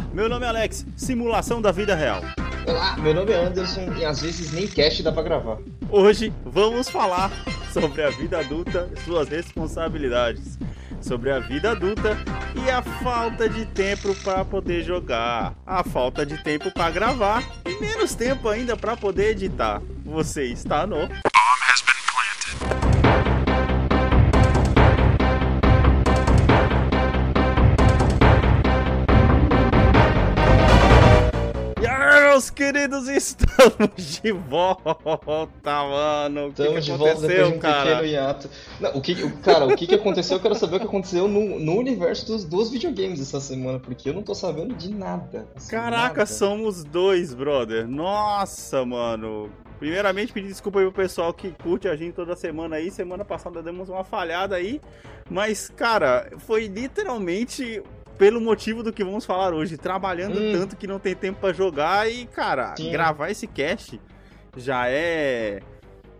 Olá, meu nome é Alex, simulação da vida real. Olá, meu nome é Anderson e às vezes nem cast dá pra gravar. Hoje vamos falar sobre a vida adulta e suas responsabilidades, sobre a vida adulta e a falta de tempo para poder jogar, a falta de tempo para gravar e menos tempo ainda para poder editar. Você está no queridos, estamos de volta, mano. O que Estamos que de de aconteceu, um cara? pequeno hiato. Não, o que, cara, o que, que aconteceu? Eu quero saber o que aconteceu no, no universo dos, dos videogames essa semana, porque eu não tô sabendo de nada. assim, Caraca, nada. somos dois, brother. Nossa, mano. Primeiramente, pedir desculpa aí pro pessoal que curte a gente toda semana aí. Semana passada demos uma falhada aí. Mas, cara, foi literalmente pelo motivo do que vamos falar hoje. Trabalhando Hum. tanto que não tem tempo pra jogar. E, cara, Sim. gravar esse cast já é.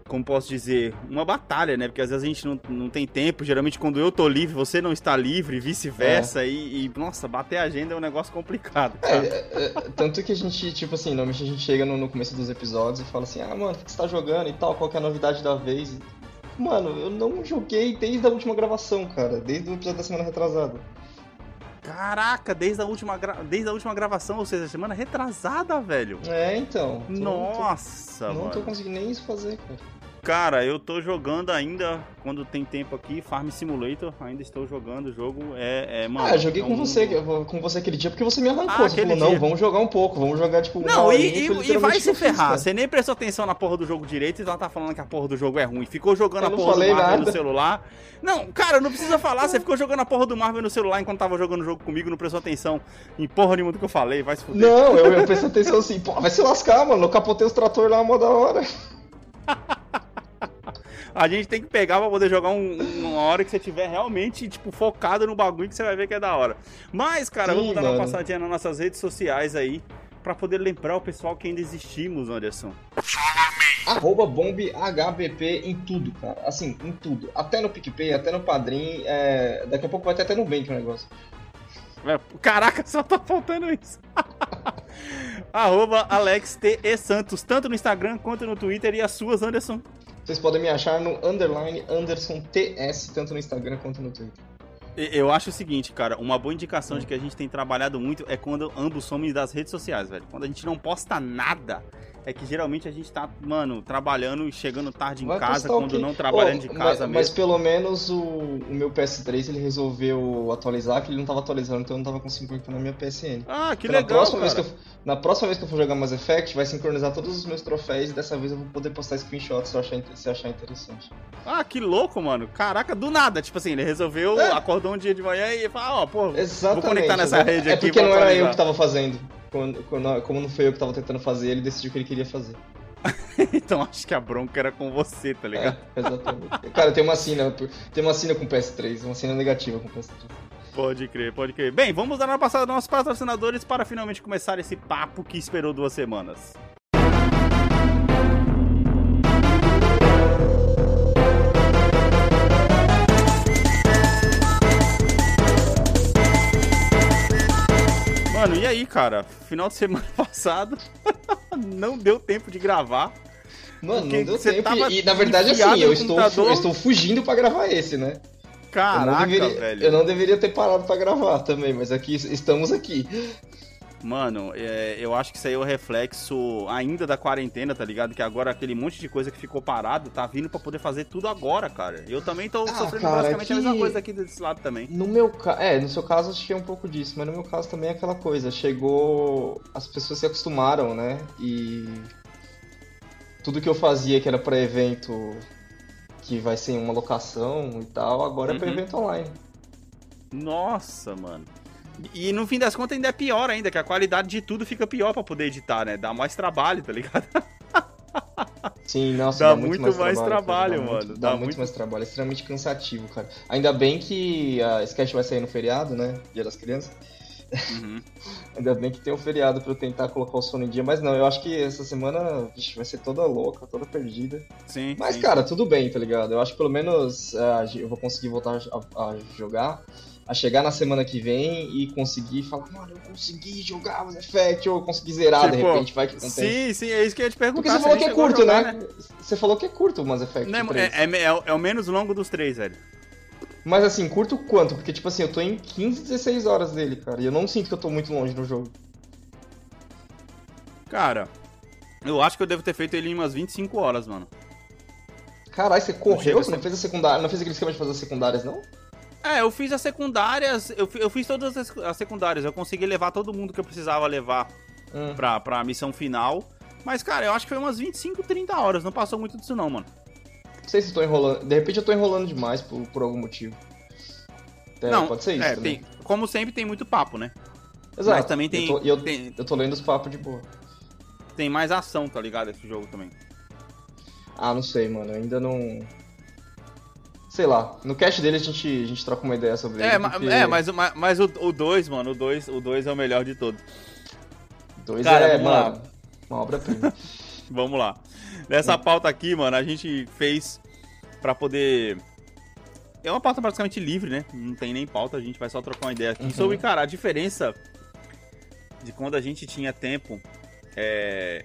Como posso dizer, uma batalha, né? Porque às vezes a gente não, não tem tempo. Geralmente, quando eu tô livre, você não está livre, vice-versa. E, e, nossa, bater a agenda é um negócio complicado. É, é, é, tanto que a gente, tipo assim, normalmente a gente chega no, no começo dos episódios e fala assim, ah, mano, o que você tá jogando e tal, qual que é a novidade da vez? Mano, eu não joguei desde a última gravação, cara, desde o episódio da semana retrasada. Caraca, desde a última, desde a última gravação, ou seja, semana retrasada, velho. É, então. tô- Nossa, Não tô, não tô conseguindo nem isso fazer, cara. Cara, eu tô jogando ainda, quando tem tempo aqui, Farm Simulator. Ainda estou jogando o jogo. É, é mano. ah, eu joguei é um com você, com você aquele dia porque você me arrancou. Ah, você falou, não, dia. vamos jogar um pouco, vamos jogar, tipo, Não, e, e- e vai se ferrar. Você nem prestou atenção na porra do jogo direito e ela tá falando que a porra do jogo é ruim. Ficou jogando a porra do Marvel no celular. Não, cara, não precisa falar. Você ficou jogando a porra do Marvel no celular enquanto tava jogando o jogo comigo, não prestou atenção em porra nenhuma do que eu falei. Vai se fuder. Não, eu, eu prestei atenção assim, pô, vai se lascar, mano, eu capotei os trator lá, mó da hora. A gente tem que pegar pra poder jogar um- uma hora que você tiver realmente, tipo, focado no bagulho que você vai ver que é da hora. Mas, cara, Sim, vamos dar uma mano. passadinha nas nossas redes sociais aí, pra poder lembrar o pessoal que ainda existimos, Anderson. Arroba BombHBP em tudo, cara. Assim, em tudo. Até no PicPay, até no Padrim, é... daqui a pouco vai ter até no Bank o negócio. É, Caraca, só tá faltando isso. Arroba Alex T. E. Santos, tanto no Instagram quanto no Twitter e as suas, Anderson. Vocês podem me achar no underline Anderson TS, tanto no Instagram quanto no Twitter. Eu acho o seguinte, cara, uma boa indicação de que a gente tem trabalhado muito é quando ambos somos das redes sociais, velho. Quando a gente não posta nada, é que geralmente a gente tá, mano, trabalhando e chegando tarde em Vai casa, quando não trabalhando Ô, de mas- casa mas, mesmo. pelo menos o, o meu PS3 ele resolveu atualizar, que ele não tava atualizando, então eu não tava conseguindo colocar na minha PSN. Ah, que Então, na, legal, próxima cara. vez que eu, na próxima vez que eu for jogar Mass Effect, vai sincronizar todos os meus troféus e dessa vez eu vou poder postar screenshots se eu achar, se eu achar interessante. Ah, que louco, mano. Caraca, do nada. Tipo assim, ele resolveu, É. acordou um dia de manhã e falou, ó, pô, Exatamente. vou conectar nessa rede é aqui. porque vou não era eu que tava fazendo. Quando, quando- como não foi eu que tava tentando fazer, ele decidiu que ele queria fazer. então acho que a bronca era com você, tá ligado? É, exatamente. Cara, tem uma cena, tem uma cena com o PS3, uma cena negativa com o PS3. Pode crer, pode crer. Bem, vamos dar uma passada nos nossos patrocinadores para finalmente começar esse papo que esperou duas semanas. Mano, e aí, cara? Final de semana passado não deu tempo de gravar. Mano, não deu você tempo. E, na verdade, assim, eu estou, eu estou fugindo pra gravar esse, né? eu, Caraca, não deveria, velho. eu não deveria ter parado pra gravar também, mas aqui estamos aqui. Mano, é, eu acho que isso aí é o reflexo ainda da quarentena, tá ligado? Que agora aquele monte de coisa que ficou parado tá vindo pra poder fazer tudo agora, cara. Eu também tô Ah, sofrendo cara, basicamente a mesma que- coisa aqui desse lado também. No meu caso, é, no seu caso acho que é um pouco disso, mas no meu caso também é aquela coisa, chegou, as pessoas se acostumaram, né? E tudo que eu fazia que era pra evento que vai ser em uma locação e tal, agora é pra Uhum. evento online. Nossa, mano. E no fim das contas ainda é pior ainda, que a qualidade de tudo fica pior pra poder editar, né? Dá mais trabalho, tá ligado? Sim, nossa, Dá dá, muito, muito mais, trabalho, trabalho, dá mano, Muito, dá dá muito muito- mais trabalho, é extremamente cansativo, cara. Ainda bem que a Sketch vai sair no feriado, né? Dia das Crianças. Uhum. Ainda bem que tem um feriado pra eu tentar colocar o sono em dia, mas não, eu acho que essa semana vixe, vai ser toda louca, toda perdida. Sim. Mas, sim. cara, tudo bem, tá ligado? Eu acho que pelo menos ah, eu vou conseguir voltar a, a jogar. A chegar na semana que vem e conseguir falar, mano, eu consegui jogar Mass Effect, ou eu consegui zerar, tipo, de repente, vai que acontece. Sim, sim, é isso que eu ia te perguntar. Porque você falou que é curto, jogar, né? né? Você falou que é curto o Mass Effect. Não, é, é, é, é, o menos longo dos três, velho. Mas assim, curto quanto? Porque, tipo assim, eu tô em 15, 16 horas dele, cara, e eu não sinto que eu tô muito longe no jogo. Cara, eu acho que eu devo ter feito ele em umas 25 horas, mano. Caralho, você correu? Você não fez a secundária? Não fez aquele esquema de fazer as secundárias, não? É, eu fiz as secundárias, eu, eu fiz todas as secundárias, eu consegui levar todo mundo que eu precisava levar hum. pra, pra missão final. Mas, cara, eu acho que foi umas 25, 30 horas, não passou muito disso não, mano. Não sei se eu tô enrolando, de repente eu tô enrolando demais por, por algum motivo. É, não, pode ser isso é. Tem, como sempre tem muito papo, né? Exato. Mas também tem... Eu tô, eu, tem... eu tô lendo os papos de boa. Tem mais ação, tá ligado, esse jogo também. Ah, não sei, mano, eu ainda não sei lá, no cast dele a gente, a gente troca uma ideia sobre é, ele. Porque... É, mas, mas, mas o 2, mano, o 2 o dois é o melhor de todos. O 2 é, mano, lá. uma obra-prima. vamos lá. Nessa pauta aqui, mano, a gente fez pra poder... É uma pauta praticamente livre, né? Não tem nem pauta, a gente vai só trocar uma ideia aqui. Uhum. Sobre, cara, a diferença de quando a gente tinha tempo é,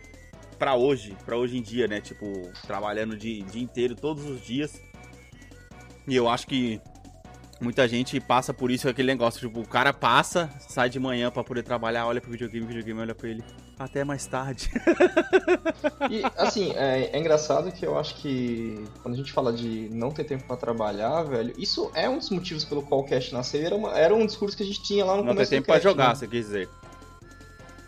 pra hoje, pra hoje em dia, né? Tipo, trabalhando o dia, dia inteiro, todos os dias. E eu acho que muita gente passa por isso, aquele negócio, tipo, o cara passa, sai de manhã para poder trabalhar, olha pro videogame, o videogame olha pra ele. Até mais tarde. e, assim, é, é, engraçado que eu acho que quando a gente fala de não ter tempo para trabalhar, velho, isso é um dos motivos pelo qual o cast nasceu. Era, uma, era um discurso que a gente tinha lá no não começo Não ter tempo para jogar, né? você quer dizer.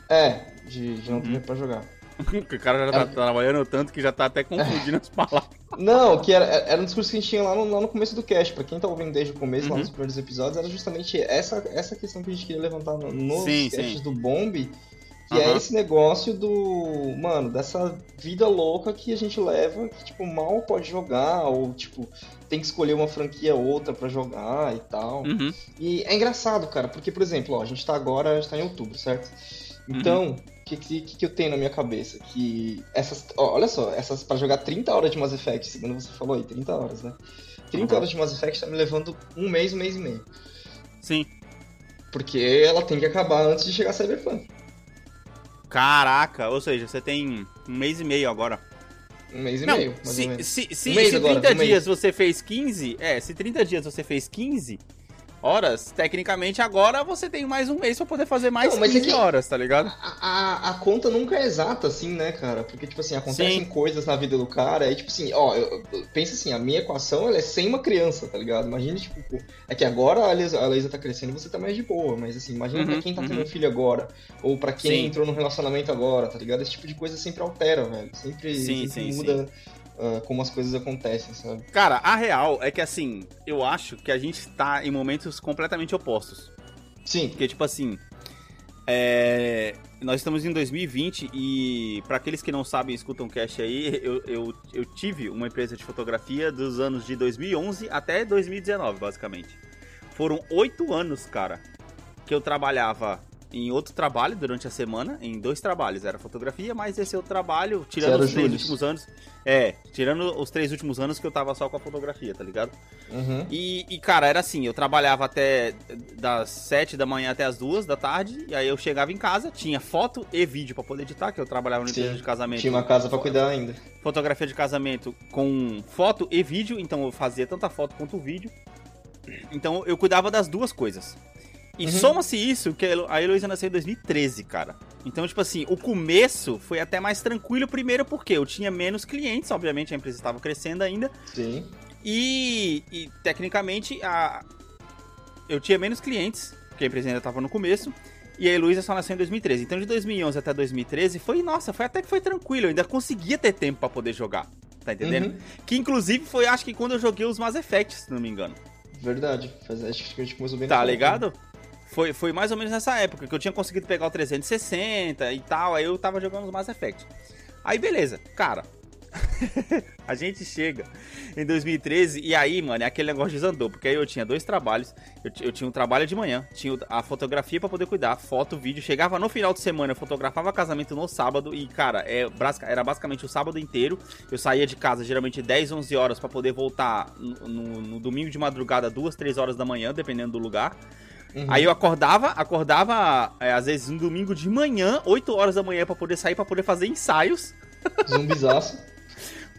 É, de, de não ter uhum. tempo pra jogar. o cara já tá, é. trabalhando tanto que já tá até confundindo as palavras. Não, que era, era um discurso que a gente tinha lá no, lá no começo do cast. Pra quem tá ouvindo desde o começo, uhum. lá nos primeiros episódios, era justamente essa, essa questão que a gente queria levantar no, nos sim, sim. do Bomb. Que uhum. é esse negócio do. Mano, dessa vida louca que a gente leva, que, tipo, mal pode jogar, ou, tipo, tem que escolher uma franquia ou outra para jogar e tal. Uhum. E é engraçado, cara, porque, por exemplo, ó, a gente tá agora, a gente tá em outubro, certo? Então, o que, que, que, eu tenho na minha cabeça? Que essas. Ó, olha só, essas para jogar 30 horas de Mass Effect, segundo você falou aí, 30 horas, né? 30 uhum. horas de Mass Effect tá me levando um mês, um mês e meio. Sim. Porque ela tem que acabar antes de chegar a Cyberpunk. Caraca, ou seja, você tem um mês e meio agora. Um mês e Não, meio, mais se, ou menos. Se, se, um se 30 agora, um dias mês. você fez 15, é, se 30 dias você fez 15, horas, tecnicamente agora você tem mais um mês pra poder fazer mais não, 15 é horas, tá ligado? A, a, a, conta nunca é exata, assim, né, cara? Porque, tipo assim, acontecem Sim. coisas na vida do cara, aí, tipo assim, ó, eu, eu, pensa assim, a minha equação, ela é sem uma criança, tá ligado? Imagina, tipo, é que agora a Leisa, a Leisa tá crescendo e você tá mais de boa, mas assim, imagina uhum, pra quem tá uhum. tendo um filho agora, ou pra quem Sim. entrou num relacionamento agora, tá ligado? Esse tipo de coisa sempre altera, velho. Sempre, sim, sempre sim, muda... Uh, como as coisas acontecem, sabe? Cara, a real é que assim, eu acho que a gente tá em momentos completamente opostos. Sim. Porque, tipo assim, é... nós estamos em 2020 e, para aqueles que não sabem escutam o cast aí, eu, eu, eu tive uma empresa de fotografia dos anos de 2011 até 2019, basicamente. Foram oito anos, cara, que eu trabalhava em outro trabalho durante a semana, em dois trabalhos. Era fotografia, mas esse outro trabalho, tirando os três últimos anos. É, tirando os três últimos anos que eu tava só com a fotografia, tá ligado? Uhum. E, e, cara, era assim, eu trabalhava até das sete da manhã até as duas da tarde, e aí eu chegava em casa, tinha foto e vídeo para poder editar, que eu trabalhava no empresa de casamento. Tinha uma casa para cuidar ainda. Fotografia de casamento com foto e vídeo, então eu fazia tanto a foto quanto o vídeo. Então eu cuidava das duas coisas. E uhum. soma-se isso que a Heloísa nasceu em 2013, cara. Então, tipo assim, o começo foi até mais tranquilo, primeiro porque eu tinha menos clientes, obviamente a empresa estava crescendo ainda. Sim. E, e tecnicamente, a... eu tinha menos clientes, porque a empresa ainda estava no começo. E a Heloísa só nasceu em 2013. Então, de 2011 até 2013, foi, nossa, foi até que foi tranquilo. Eu ainda conseguia ter tempo para poder jogar. Tá entendendo? Uhum. Que inclusive foi, acho que quando eu joguei os Mass Effect, se não me engano. Verdade. Acho que a gente começou bem Tá ligado? Foi, foi mais ou menos nessa época que eu tinha conseguido pegar o 360 e tal, aí eu tava jogando os Mass Effect. Aí beleza, cara, a gente chega em 2013 e aí, mano, é aquele negócio desandou. Porque aí eu tinha dois trabalhos. Eu, eu tinha um trabalho de manhã, tinha a fotografia para poder cuidar, foto, vídeo. Chegava no final de semana, eu fotografava casamento no sábado e, cara, é, era basicamente o sábado inteiro. Eu saía de casa geralmente 10, 11 horas para poder voltar no, no, no, domingo de madrugada, 2, 3 horas da manhã, dependendo do lugar. Uhum. Aí eu acordava, acordava é, às vezes um domingo de manhã, 8 horas da manhã para poder sair, para poder fazer ensaios. Zumbizaço.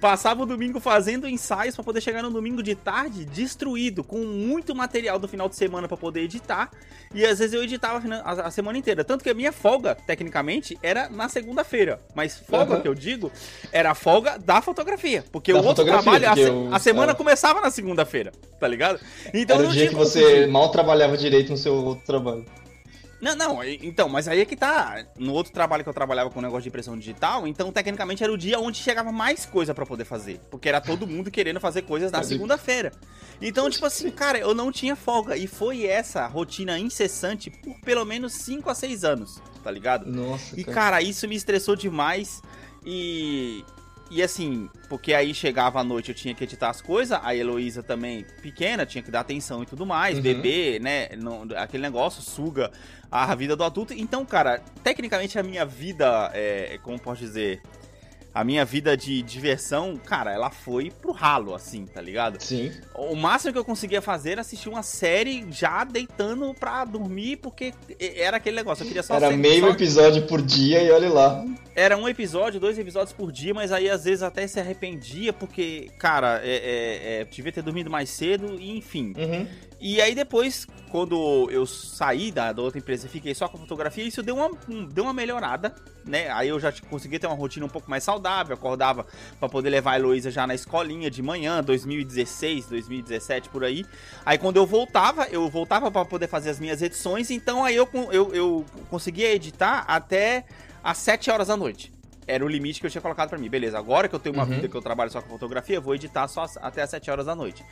Passava o domingo fazendo ensaios para poder chegar no domingo de tarde destruído, com muito material do final de semana para poder editar. E às vezes eu editava a, semana inteira. Tanto que a minha folga, tecnicamente, era na segunda-feira. Mas folga uhum. que eu digo era a folga da fotografia. Porque da o outro trabalho, a, eu, a, semana é. começava na segunda-feira, tá ligado? Então era o dia que você mal trabalhava direito no seu outro trabalho. Não, não, então, mas aí é que tá. No outro trabalho que eu trabalhava com o negócio de impressão digital, então tecnicamente era o dia onde chegava mais coisa para poder fazer. Porque era todo mundo querendo fazer coisas na segunda-feira. Então, tipo assim, cara, eu não tinha folga. E foi essa rotina incessante por pelo menos 5 a 6 anos, tá ligado? Nossa. E, cara. cara, isso me estressou demais. E, e assim, porque aí chegava à noite eu tinha que editar as coisas, a Heloísa também pequena, tinha que dar atenção e tudo mais, uhum. bebê, né? Não, aquele negócio suga a vida do adulto. Então, cara, tecnicamente a minha vida, é, como posso dizer, a minha vida de diversão, cara, ela foi pro ralo, assim, tá ligado? Sim. O máximo que eu conseguia fazer era assistir uma série já deitando pra dormir, porque era aquele negócio, eu queria só... Era meio só... episódio por dia e olha lá. Era um episódio, dois episódios por dia, mas aí às vezes até se arrependia, porque, cara, é, é, é, devia ter dormido mais cedo, e enfim. Uhum. E aí depois, quando eu saí da, da outra empresa e fiquei só com fotografia, isso deu uma, deu uma melhorada, né? Aí eu já consegui ter uma rotina um pouco mais saudável, acordava para poder levar a Heloísa já na escolinha de manhã, 2016, 2017, por aí. Aí quando eu voltava, eu voltava para poder fazer as minhas edições, então aí eu, eu, eu conseguia editar até às 7 horas da noite era o limite que eu tinha colocado para mim. Beleza, agora que eu tenho uma uhum. vida que eu trabalho só com fotografia, eu vou editar só até as 7 horas da noite.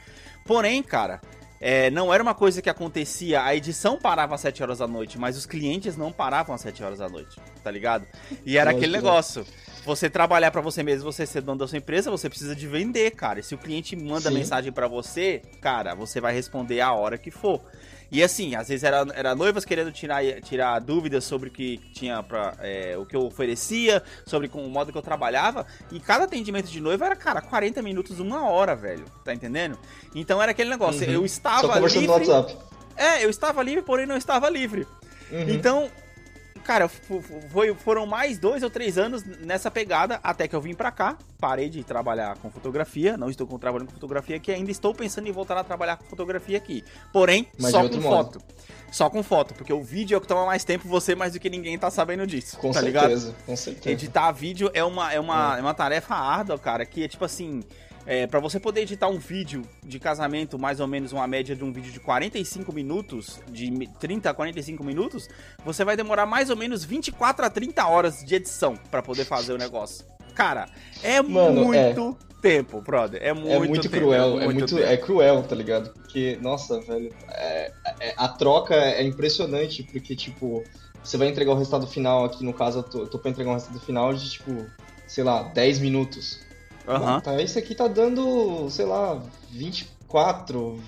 Porém, cara, é, não era uma coisa que acontecia, a edição parava às 7 horas da noite, mas os clientes não paravam às 7 horas da noite, tá ligado? E era aquele negócio. Você trabalhar para você mesmo, você ser dono da sua empresa, você precisa de vender, cara. E se o cliente manda Sim. mensagem para você, cara, você vai responder a hora que for. E assim, às vezes era, era noivas querendo tirar, tirar dúvidas sobre o que tinha para é, o que eu oferecia, sobre com, o modo que eu trabalhava. E cada atendimento de noiva era, cara, 40 minutos, uma hora, velho. Tá entendendo? Então era aquele negócio, uhum. eu estava Só conversando livre. No WhatsApp. É, eu estava livre, porém não estava livre. Uhum. Então, cara, foi, foram mais dois ou três anos nessa pegada até que eu vim pra cá. Parei de trabalhar com fotografia, não estou trabalhando com fotografia aqui, ainda estou pensando em voltar a trabalhar com fotografia aqui. Porém, Mas só com modo. foto. Só com foto, porque o vídeo é o que toma mais tempo, você mais do que ninguém tá sabendo disso. Com tá certeza, ligado? com certeza. Editar vídeo é uma, é, uma, é. é uma tarefa árdua, cara, que é tipo assim. É, para você poder editar um vídeo de casamento, mais ou menos uma média de um vídeo de 45 minutos, de 30 a 45 minutos, você vai demorar mais ou menos 24 a 30 horas de edição para poder fazer o negócio. Cara, é Mano, é. muito é. tempo, brother. É muito, é muito tempo, cruel, é muito, é muito é cruel, tá ligado? Porque, nossa, velho, é, é, a troca é impressionante, porque, tipo, você vai entregar o resultado final aqui, no caso, eu tô, eu tô pra entregar um resultado final de, tipo, sei lá, 10 minutos. Uhum. tá, esse aqui tá dando, sei lá, 24,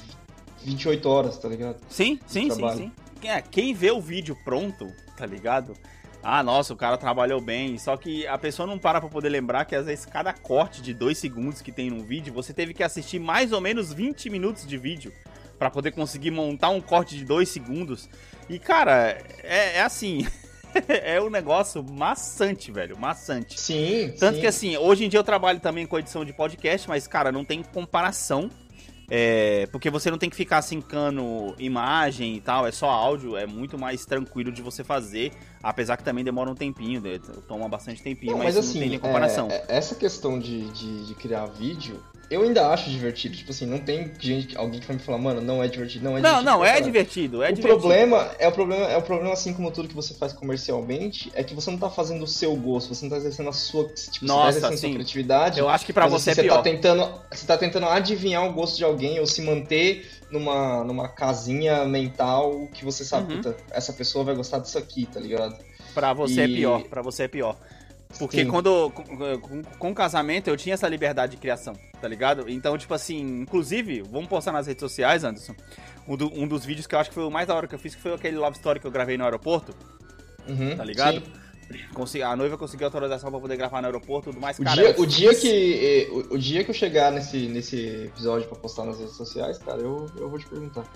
28 horas, tá ligado? Sim, sim, sim, sim. É, quem vê o vídeo pronto, tá ligado? Ah, nossa, o cara trabalhou bem. Só que a pessoa não para pra poder lembrar que às vezes cada corte de 2 segundos que tem num vídeo, você teve que assistir mais ou menos 20 minutos de vídeo para poder conseguir montar um corte de 2 segundos. E, cara, é, é assim. é um negócio maçante, velho. Maçante. Sim. Tanto sim. que assim, hoje em dia eu trabalho também com edição de podcast, mas, cara, não tem comparação. É, porque você não tem que ficar sincando imagem e tal, é só áudio, é muito mais tranquilo de você fazer, apesar que também demora um tempinho, né, toma bastante tempinho, não, mas, mas assim, não tem nem comparação. É, essa questão de, de, de criar vídeo, eu ainda acho divertido. Tipo assim, não tem gente, alguém que vai me falar, mano, não é divertido, não é não, divertido. Não, não, é divertido, é o divertido. Problema, é o problema, é o problema, assim como tudo que você faz comercialmente, é que você não tá fazendo o seu gosto, você não tá exercendo a sua, tipo, Nossa, você tá exercendo sim. a sua criatividade. Eu acho que pra mas, você assim, é pior. Tá tentando, você tá tentando adivinhar o gosto de alguém ou se manter numa, numa casinha mental que você sabe, uhum. puta, essa pessoa vai gostar disso aqui, tá ligado? Pra você é e... é pior, pra você é pior. Porque Sim. quando. Com, com, com o casamento eu tinha essa liberdade de criação, tá ligado? Então, tipo assim, inclusive, vamos postar nas redes sociais, Anderson. Um, do- um dos vídeos que eu acho que foi o mais da hora que eu fiz, que foi aquele Love Story que eu gravei no aeroporto, Uhum, tá ligado? sim. A noiva conseguiu autorização pra poder gravar no aeroporto e tudo mais. O, Cara, dia, eu o, dia que, o, o dia que eu chegar nesse, nesse episódio pra postar nas redes sociais, cara, eu, eu vou te perguntar.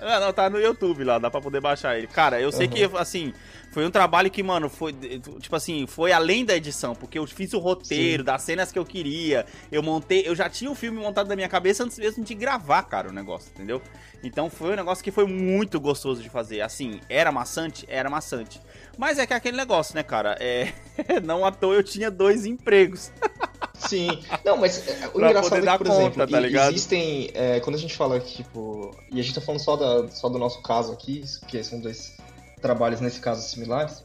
Ah, não, tá no YouTube lá, dá pra poder baixar ele. Cara, eu sei Uhum. que, assim, foi um trabalho que, mano, foi, tipo assim, foi além da edição, porque eu fiz o roteiro das cenas que eu queria, eu montei, eu já tinha o filme montado na minha cabeça antes mesmo de gravar, cara, o negócio, entendeu? Então foi um negócio que foi muito gostoso de fazer. Assim, era maçante? Era maçante. Mas é que é aquele negócio, né, cara? É... não à toa eu tinha dois empregos. Sim. Não, mas é, o Pra engraçado poder é que, por conta, exemplo, tá e- ligado? existem. é, quando a gente fala que, tipo. E a gente tá falando só, da, só do nosso caso aqui, porque são dois trabalhos nesse caso similares.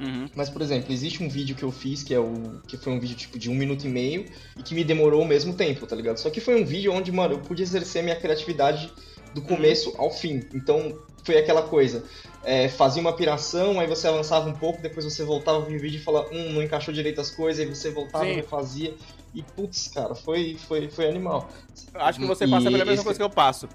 Uhum. Mas, por exemplo, existe um vídeo que eu fiz que é o. que foi um vídeo tipo de um minuto e meio e que me demorou o mesmo tempo, tá ligado? Só que foi um vídeo onde, mano, eu pude exercer minha criatividade do começo ao fim. Então, foi aquela coisa. é, fazia uma piração, aí você avançava um pouco, depois você voltava pro vídeo e falava, hum, não encaixou direito as coisas, aí você voltava Sim. e refazia. E putz, cara, foi, foi, foi animal. Acho que você E passa pela mesma esse- coisa que eu passo.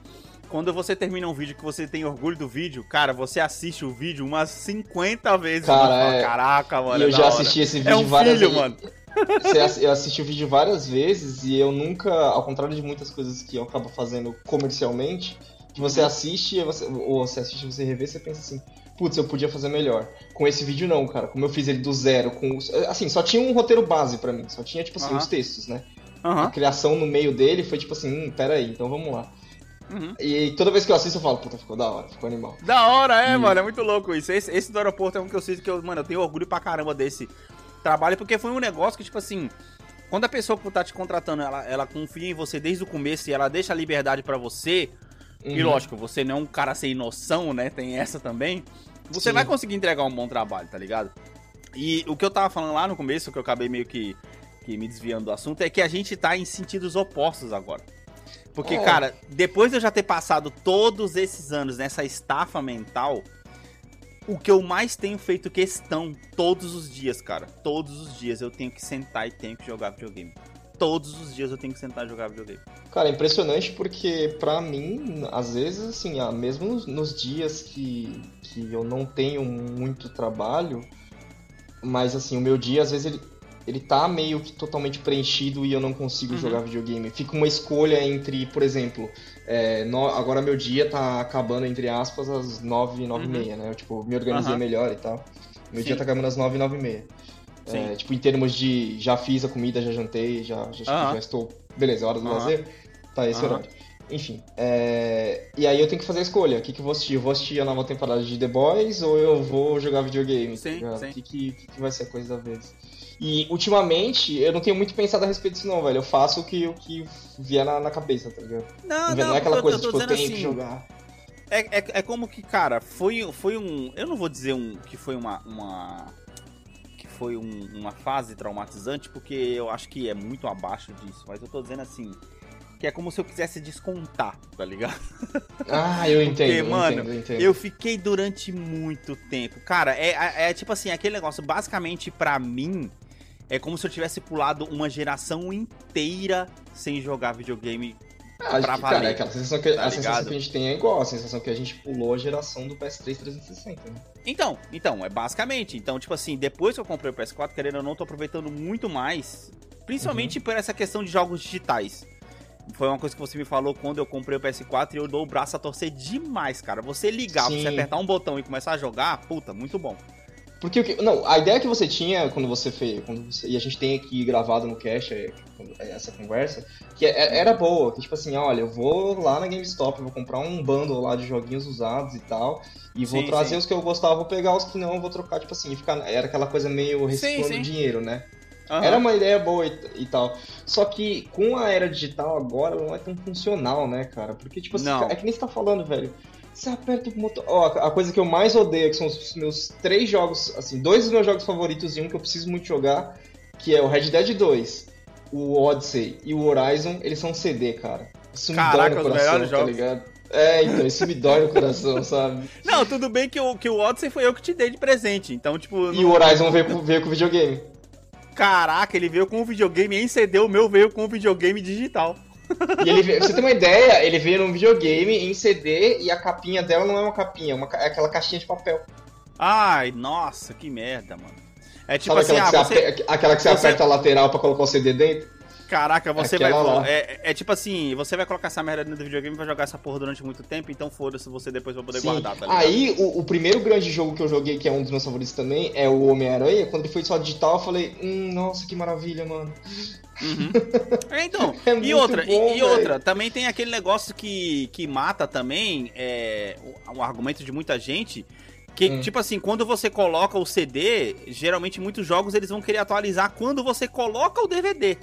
Quando você termina um vídeo que você tem orgulho do vídeo, cara, você assiste o vídeo umas 50 vezes. Cara, e fala, é. Caraca, mano. eu é já hora." assisti esse vídeo É um várias filho, vezes. mano. Eu assisti o vídeo várias vezes e eu nunca, ao contrário de muitas coisas que eu acabo fazendo comercialmente, que você assiste, você, ou você assiste e você revê, você pensa assim, putz, eu podia fazer melhor. Com esse vídeo não, cara, como eu fiz ele do zero, com os, assim, só tinha um roteiro base pra mim, só tinha tipo assim Aham. os textos, né? A Aham. criação no meio dele foi tipo assim, hum, pera aí, então vamos lá. Uhum. E toda vez que eu assisto eu falo, puta, ficou da hora, ficou animal. Da hora, é, Hum. mano. É muito louco isso. Esse, esse do aeroporto é um que eu sinto que eu, mano, eu tenho orgulho pra caramba desse trabalho, porque foi um negócio que, tipo assim, quando a pessoa que tá te contratando, ela, ela confia em você desde o começo e ela deixa a liberdade pra você, e Uhum. lógico, você não é um cara sem noção, né? Tem essa também. Você Sim. vai conseguir entregar um bom trabalho, tá ligado? E o que eu tava falando lá no começo, que eu acabei meio que, que me desviando do assunto, é que a gente tá em sentidos opostos agora. Porque, É. cara, depois de eu já ter passado todos esses anos nessa estafa mental, o que eu mais tenho feito questão todos os dias, cara, todos os dias eu tenho que sentar e tenho que jogar videogame. Todos os dias eu tenho que sentar e jogar videogame. Cara, é impressionante porque pra mim, às vezes, assim, ah, mesmo nos, dias que, que eu não tenho muito trabalho, mas assim, o meu dia, às vezes, ele, ele tá meio que totalmente preenchido e eu não consigo Uhum. jogar videogame. Fica uma escolha entre, por exemplo, é, no- agora meu dia tá acabando, entre aspas, às 9 e 9 e Uhum. meia, né? Eu, tipo, me organizei Aham. melhor e tal. Meu Sim. dia tá acabando às 9 e 9 e meia. É, tipo, em termos de já fiz a comida, já jantei, já, já, Aham. já estou. Beleza, hora do Aham. lazer? Tá esse Aham. horário. Enfim. é, E aí eu tenho que fazer a escolha. O que, que eu vou assistir? Eu vou assistir a nova temporada de The Boys ou eu vou jogar videogame? tá Sim, ligado? sim. O que, que, que que vai ser a coisa da vez? E ultimamente eu não tenho muito pensado a respeito disso, não, velho. Eu faço o que, o que vier na, na cabeça, tá ligado? Não, Não, é aquela eu- coisa, eu tipo, eu tenho que assim, jogar. É, é, é como que, cara, foi, foi um. Eu não vou dizer um que foi uma. uma que foi um- uma fase traumatizante, porque eu acho que é muito abaixo disso. Mas eu tô dizendo assim. Que é como se eu quisesse descontar, tá ligado? Ah, eu entendo, eu mano, entendo, eu entendo. Eu fiquei durante muito tempo. Cara, é, é, é tipo assim, aquele negócio, basicamente, pra mim, é como se eu tivesse pulado uma geração inteira sem jogar videogame. Que, cara, valer, é aquela sensação que, tá a sensação ligado? que a gente tem é igual, a sensação que a gente pulou a geração do PS3 360, né? Então, então, é basicamente. Então, tipo assim, depois que eu comprei o PS4, querendo ou não, tô aproveitando muito mais. Uhum. Principalmente por essa questão de jogos digitais. Foi uma coisa que você me falou quando eu comprei o PS4 e eu dou o braço a torcer demais, cara. Você ligar, Sim. você apertar um botão e começar a jogar, puta, muito bom. Porque o que. Não, a ideia que você tinha quando você fez. Quando você- e a gente tem aqui gravado no cache é, é, essa conversa, que é- era boa, que tipo assim, olha, eu vou lá na GameStop, vou comprar um bundle lá de joguinhos usados e tal. E vou Sim, trazer sim. os que eu gostava, vou pegar os que não, vou trocar, tipo assim, ficar, era aquela coisa meio reciclando dinheiro, né? Aham. Era uma ideia boa e, e tal. Só que com a era digital agora ela não é tão funcional, né, cara? Porque, tipo assim, Não. é que nem você tá falando, velho. Você aperta o botão. Ó, a coisa que eu mais odeio, que são os meus três jogos, assim, dois dos meus jogos favoritos e um que eu preciso muito jogar, que é o Red Dead 2, o Odyssey e o Horizon, eles são CD, cara. Isso me Caraca, dói no coração, tá jogos. ligado? É, então, isso me dói no coração, sabe? Não, tudo bem que o, que o Odyssey foi eu que te dei de presente. Então, tipo. E não- o Horizon veio, com- veio com o videogame. Caraca, ele veio com um videogame em CD, o meu veio com um videogame digital. E ele veio, você ter uma ideia, ele veio num videogame em CD e a capinha dela não é uma capinha, é, uma, é aquela caixinha de papel. Ai, nossa, que merda, mano. É tipo Sabe assim, aquela, ah, que você... você, ape- aquela que você você- aperta a lateral pra colocar o CD dentro? Caraca, você Aquela vai. lá. É, é tipo assim, você vai colocar essa merda dentro do videogame e vai jogar essa porra durante muito tempo, então foda-se você depois vai poder Sim. guardar, tá ligado? Aí, o, o primeiro grande jogo que eu joguei, que é um dos meus favoritos também, é o Homem-Aranha. Quando ele foi só digital, eu falei, hum, nossa, que maravilha, mano. Uhum. É, então, É e outra, e- bom, e, velho. outra, também tem aquele negócio que, que mata também, é, o, o argumento de muita gente, que, Hum. tipo assim, quando você coloca o CD, geralmente muitos jogos eles vão querer atualizar quando você coloca o DVD,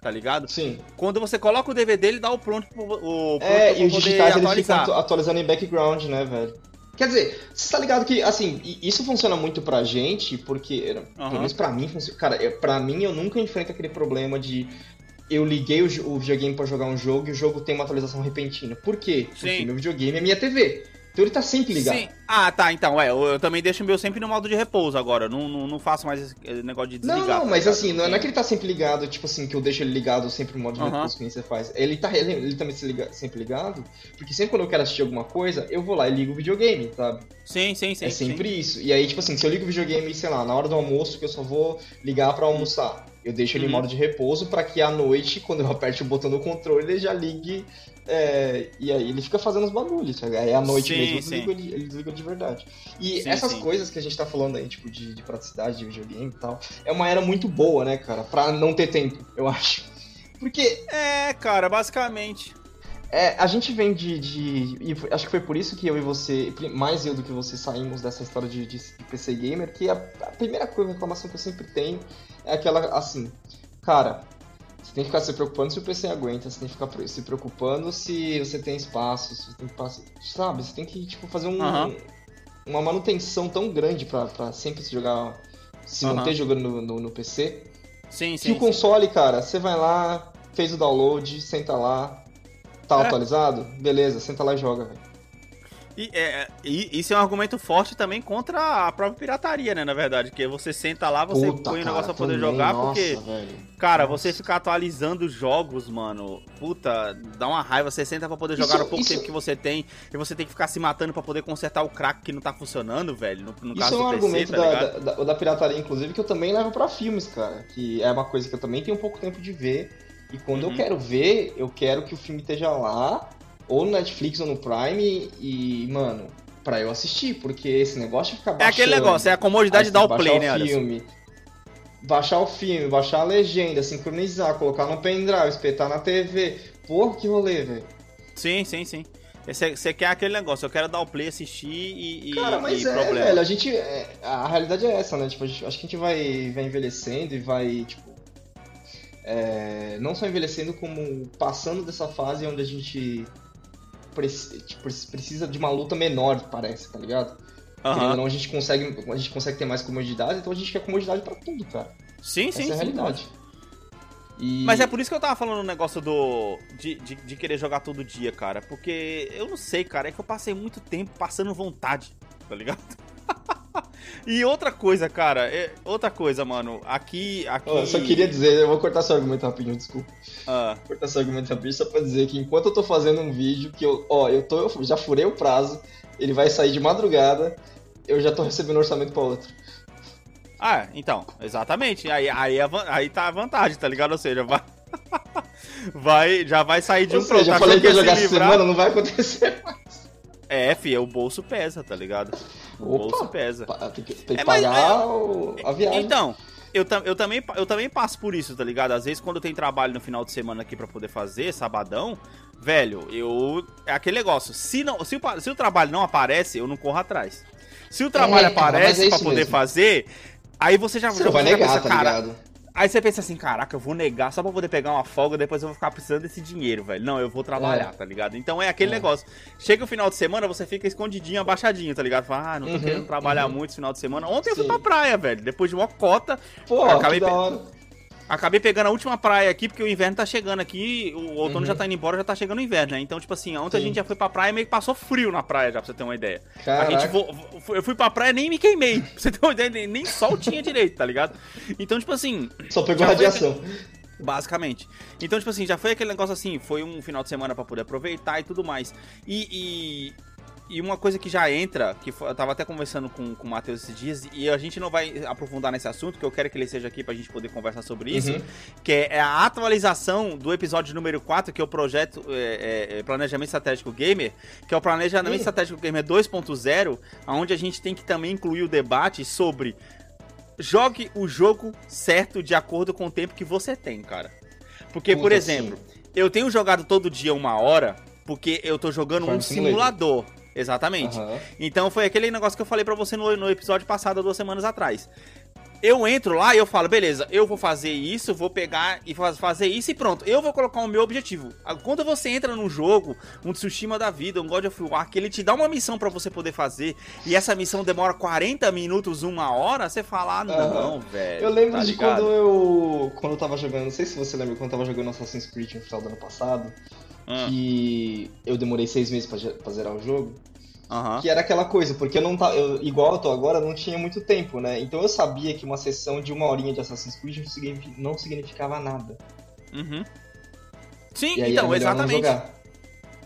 tá ligado? Sim. Quando você coloca o DVD, ele dá o pronto, pro- o pronto É, e os digitais eles ficam atualizando em background, né, velho? Quer dizer, você tá ligado que, assim, isso funciona muito pra gente, porque, Aham. pelo menos pra mim, funciona. Cara, pra mim, eu nunca enfrento aquele problema de eu liguei o, o videogame pra jogar um jogo e o jogo tem uma atualização repentina. Por quê? Porque Sim. meu videogame é minha TV. Então ele tá sempre ligado. Sim. Ah, tá, então, é, eu, eu também deixo o meu sempre no modo de repouso agora, não, não, não faço mais esse negócio de Não, desligar. não, tá mas ligado? assim, não é, não é que ele tá sempre ligado, tipo assim, que eu deixo ele ligado sempre no modo de repouso que você faz. Ele tá ele, ele também se liga- sempre ligado, porque sempre quando eu quero assistir alguma coisa, eu vou lá e ligo o videogame, sabe? Sim, sim, sim. é sim. sempre isso. E aí, tipo assim, se eu ligo o videogame, sei lá, na hora do almoço, que eu só vou ligar pra almoçar, eu deixo ele em Uhum. modo de repouso pra que à noite, quando eu aperte o botão do controle, ele já ligue. É, e aí ele fica fazendo os bagulhos? Aí à noite Sim, mesmo sim. desligo ele, ele desliga de verdade. E Sim, essas coisas que a gente tá falando aí, tipo, de, de praticidade de videogame e tal, é uma era muito boa, né, cara? Pra não ter tempo, eu acho. Porque É, cara, basicamente. é, a gente vem de, de- acho que foi por isso que eu e você, mais eu do que você, saímos dessa história de, de- de PC Gamer, que a, a primeira coisa, reclamação que eu sempre tenho é aquela assim, cara, você tem que ficar se preocupando se o PC aguenta, você tem que ficar se preocupando se você tem espaço, se você tem que passar. Sabe, você tem que tipo, fazer um, uma manutenção tão grande pra, pra sempre se jogar. Se Aham. manter jogando no, no- no PC. Sim, sim. o console, cara, você vai lá, fez o download, senta lá, tá É. atualizado? Beleza, senta lá e joga, velho. E, é, e isso é um argumento forte também contra a própria pirataria, né? Na verdade, que você senta lá, você Puta, põe o negócio pra poder também, jogar, nossa, porque, velho. cara, Nossa. você ficar atualizando jogos, mano, puta, dá uma raiva. Você senta pra poder jogar Isso- no pouco isso- tempo que você tem e você tem que ficar se matando pra poder consertar o crack que não tá funcionando, velho. No, no Isso caso é um do PC, argumento tá da, da, da- da pirataria, inclusive, que eu também levo pra filmes, cara. Que é uma coisa que eu também tenho pouco tempo de ver. E quando Uhum. eu quero ver, eu quero que o filme esteja lá, ou no Netflix ou no Prime, e, mano, pra eu assistir, porque esse negócio de ficar É baixando... aquele negócio, é a comodidade de dar o play, baixar né, o filme, baixar o filme, baixar a legenda, sincronizar, colocar no pendrive, espetar na TV. Porra, que rolê, velho. Sim, sim, sim. Você você quer aquele negócio, eu quero dar o play, assistir e, e, Cara, mas e é, problema. velho, a gente. é, a realidade é essa, né? Tipo, gente- acho que a gente vai, vai envelhecendo e vai, tipo. é, não só envelhecendo, como passando dessa fase onde a gente tipo, precisa de uma luta menor, parece, tá ligado? Ou não, a gente consegue, a gente consegue ter mais comodidade, então a gente quer comodidade pra tudo, cara. Sim, Essa sim, é a sim. realidade. E... Mas é por isso que eu tava falando o negócio do. De, de, de querer jogar todo dia, cara. Porque eu não sei, cara. É que eu passei muito tempo passando vontade, tá ligado? e outra coisa, cara. é- outra coisa, mano. Aqui. aqui... Eu só queria dizer, eu vou cortar seu argumento rapidinho, desculpa. Ah, Vou cortar seu argumento rapidinho só pra dizer que enquanto eu tô fazendo um vídeo, que eu, ó, eu tô, eu já furei o prazo, ele vai sair de madrugada, eu já tô recebendo orçamento pra outro. ah, então, exatamente. Aí, aí, aí tá a vantagem, tá ligado? Ou seja, vai. vai já vai sair de Ou um pronto. seja, eu Achou falei que ia se jogar essa livrar? semana, não vai acontecer. É, fi, o bolso pesa, tá ligado? O Opa. bolso pesa. Tem que, tem que É, mas- pagar o- a viagem. Então, eu, eu, também, eu também passo por isso, tá ligado? Às vezes, quando tem trabalho no final de semana aqui pra poder fazer, sabadão, velho, eu. É aquele negócio. Se, não, se, o, se o trabalho não aparece, eu não corro atrás. Se o trabalho É, mas aparece é pra isso poder mesmo. fazer, aí você já, Você já, vai negar, pensa, tá ligado? Aí você pensa assim, caraca, eu vou negar só pra poder pegar uma folga, depois eu vou ficar precisando desse dinheiro, velho. Não, eu vou trabalhar, É. tá ligado? Então é aquele É. negócio. Chega o final de semana, você fica escondidinho, abaixadinho, tá ligado? Fala, ah, não tô Uhum, querendo trabalhar uhum. muito esse final de semana. Ontem eu fui Sim. pra praia, velho. Depois de uma cota, Pô, acabei que da hora. Acabei pegando a última praia aqui, porque o inverno tá chegando aqui, o outono Uhum. já tá indo embora, já tá chegando o inverno, né? Então, tipo assim, ontem a Sim. gente já foi pra praia, meio que passou frio na praia, já pra você ter uma ideia. A Caraca. gente vo- eu fui pra praia nem me queimei, pra você ter uma ideia, nem- sol tinha direito, tá ligado? Então, tipo assim, Só pegou Já foi radiação. Basicamente. Então, tipo assim, já foi aquele negócio assim, foi um final de semana pra poder aproveitar e tudo mais. E, e, e uma coisa que já entra, que eu tava até conversando com, com o Matheus esses dias, e a gente não vai aprofundar nesse assunto, que eu quero que ele seja aqui pra gente poder conversar sobre isso, Uhum. que é a atualização do episódio número 4, que é o projeto é, é, é, Planejamento Estratégico Gamer, que é o Planejamento Ih. Estratégico Gamer 2.0, onde a gente tem que também incluir o debate sobre jogue o jogo certo de acordo com o tempo que você tem, cara. Porque, por Puta, exemplo, eu tenho jogado todo dia uma hora, porque eu tô jogando Farm um simulador. Exatamente. Aham. Então foi aquele negócio que eu falei pra você no, no episódio passado, duas semanas atrás. Eu entro lá e eu falo, beleza, eu vou fazer isso, vou pegar e faz- fazer isso e pronto. Eu vou colocar o meu objetivo. Ah, Quando você entra num jogo, um Tsushima da vida, um God of War, que ele te dá uma missão pra você poder fazer, e essa missão demora 40 minutos, uma hora, você fala, ah, não, Aham. velho. Eu lembro tá de ligado? quando eu. Quando eu tava jogando, não sei se você lembra, quando eu tava jogando Assassin's Creed no final do ano passado, Ah, que eu demorei seis meses pra, zerar o jogo. Aham. Que era aquela coisa, porque eu não tá, eu, igual eu tô agora, não tinha muito tempo, né? Então eu sabia que uma sessão de uma horinha de Assassin's Creed não signifi- não significava nada. Uhum. Sim, E então, exatamente.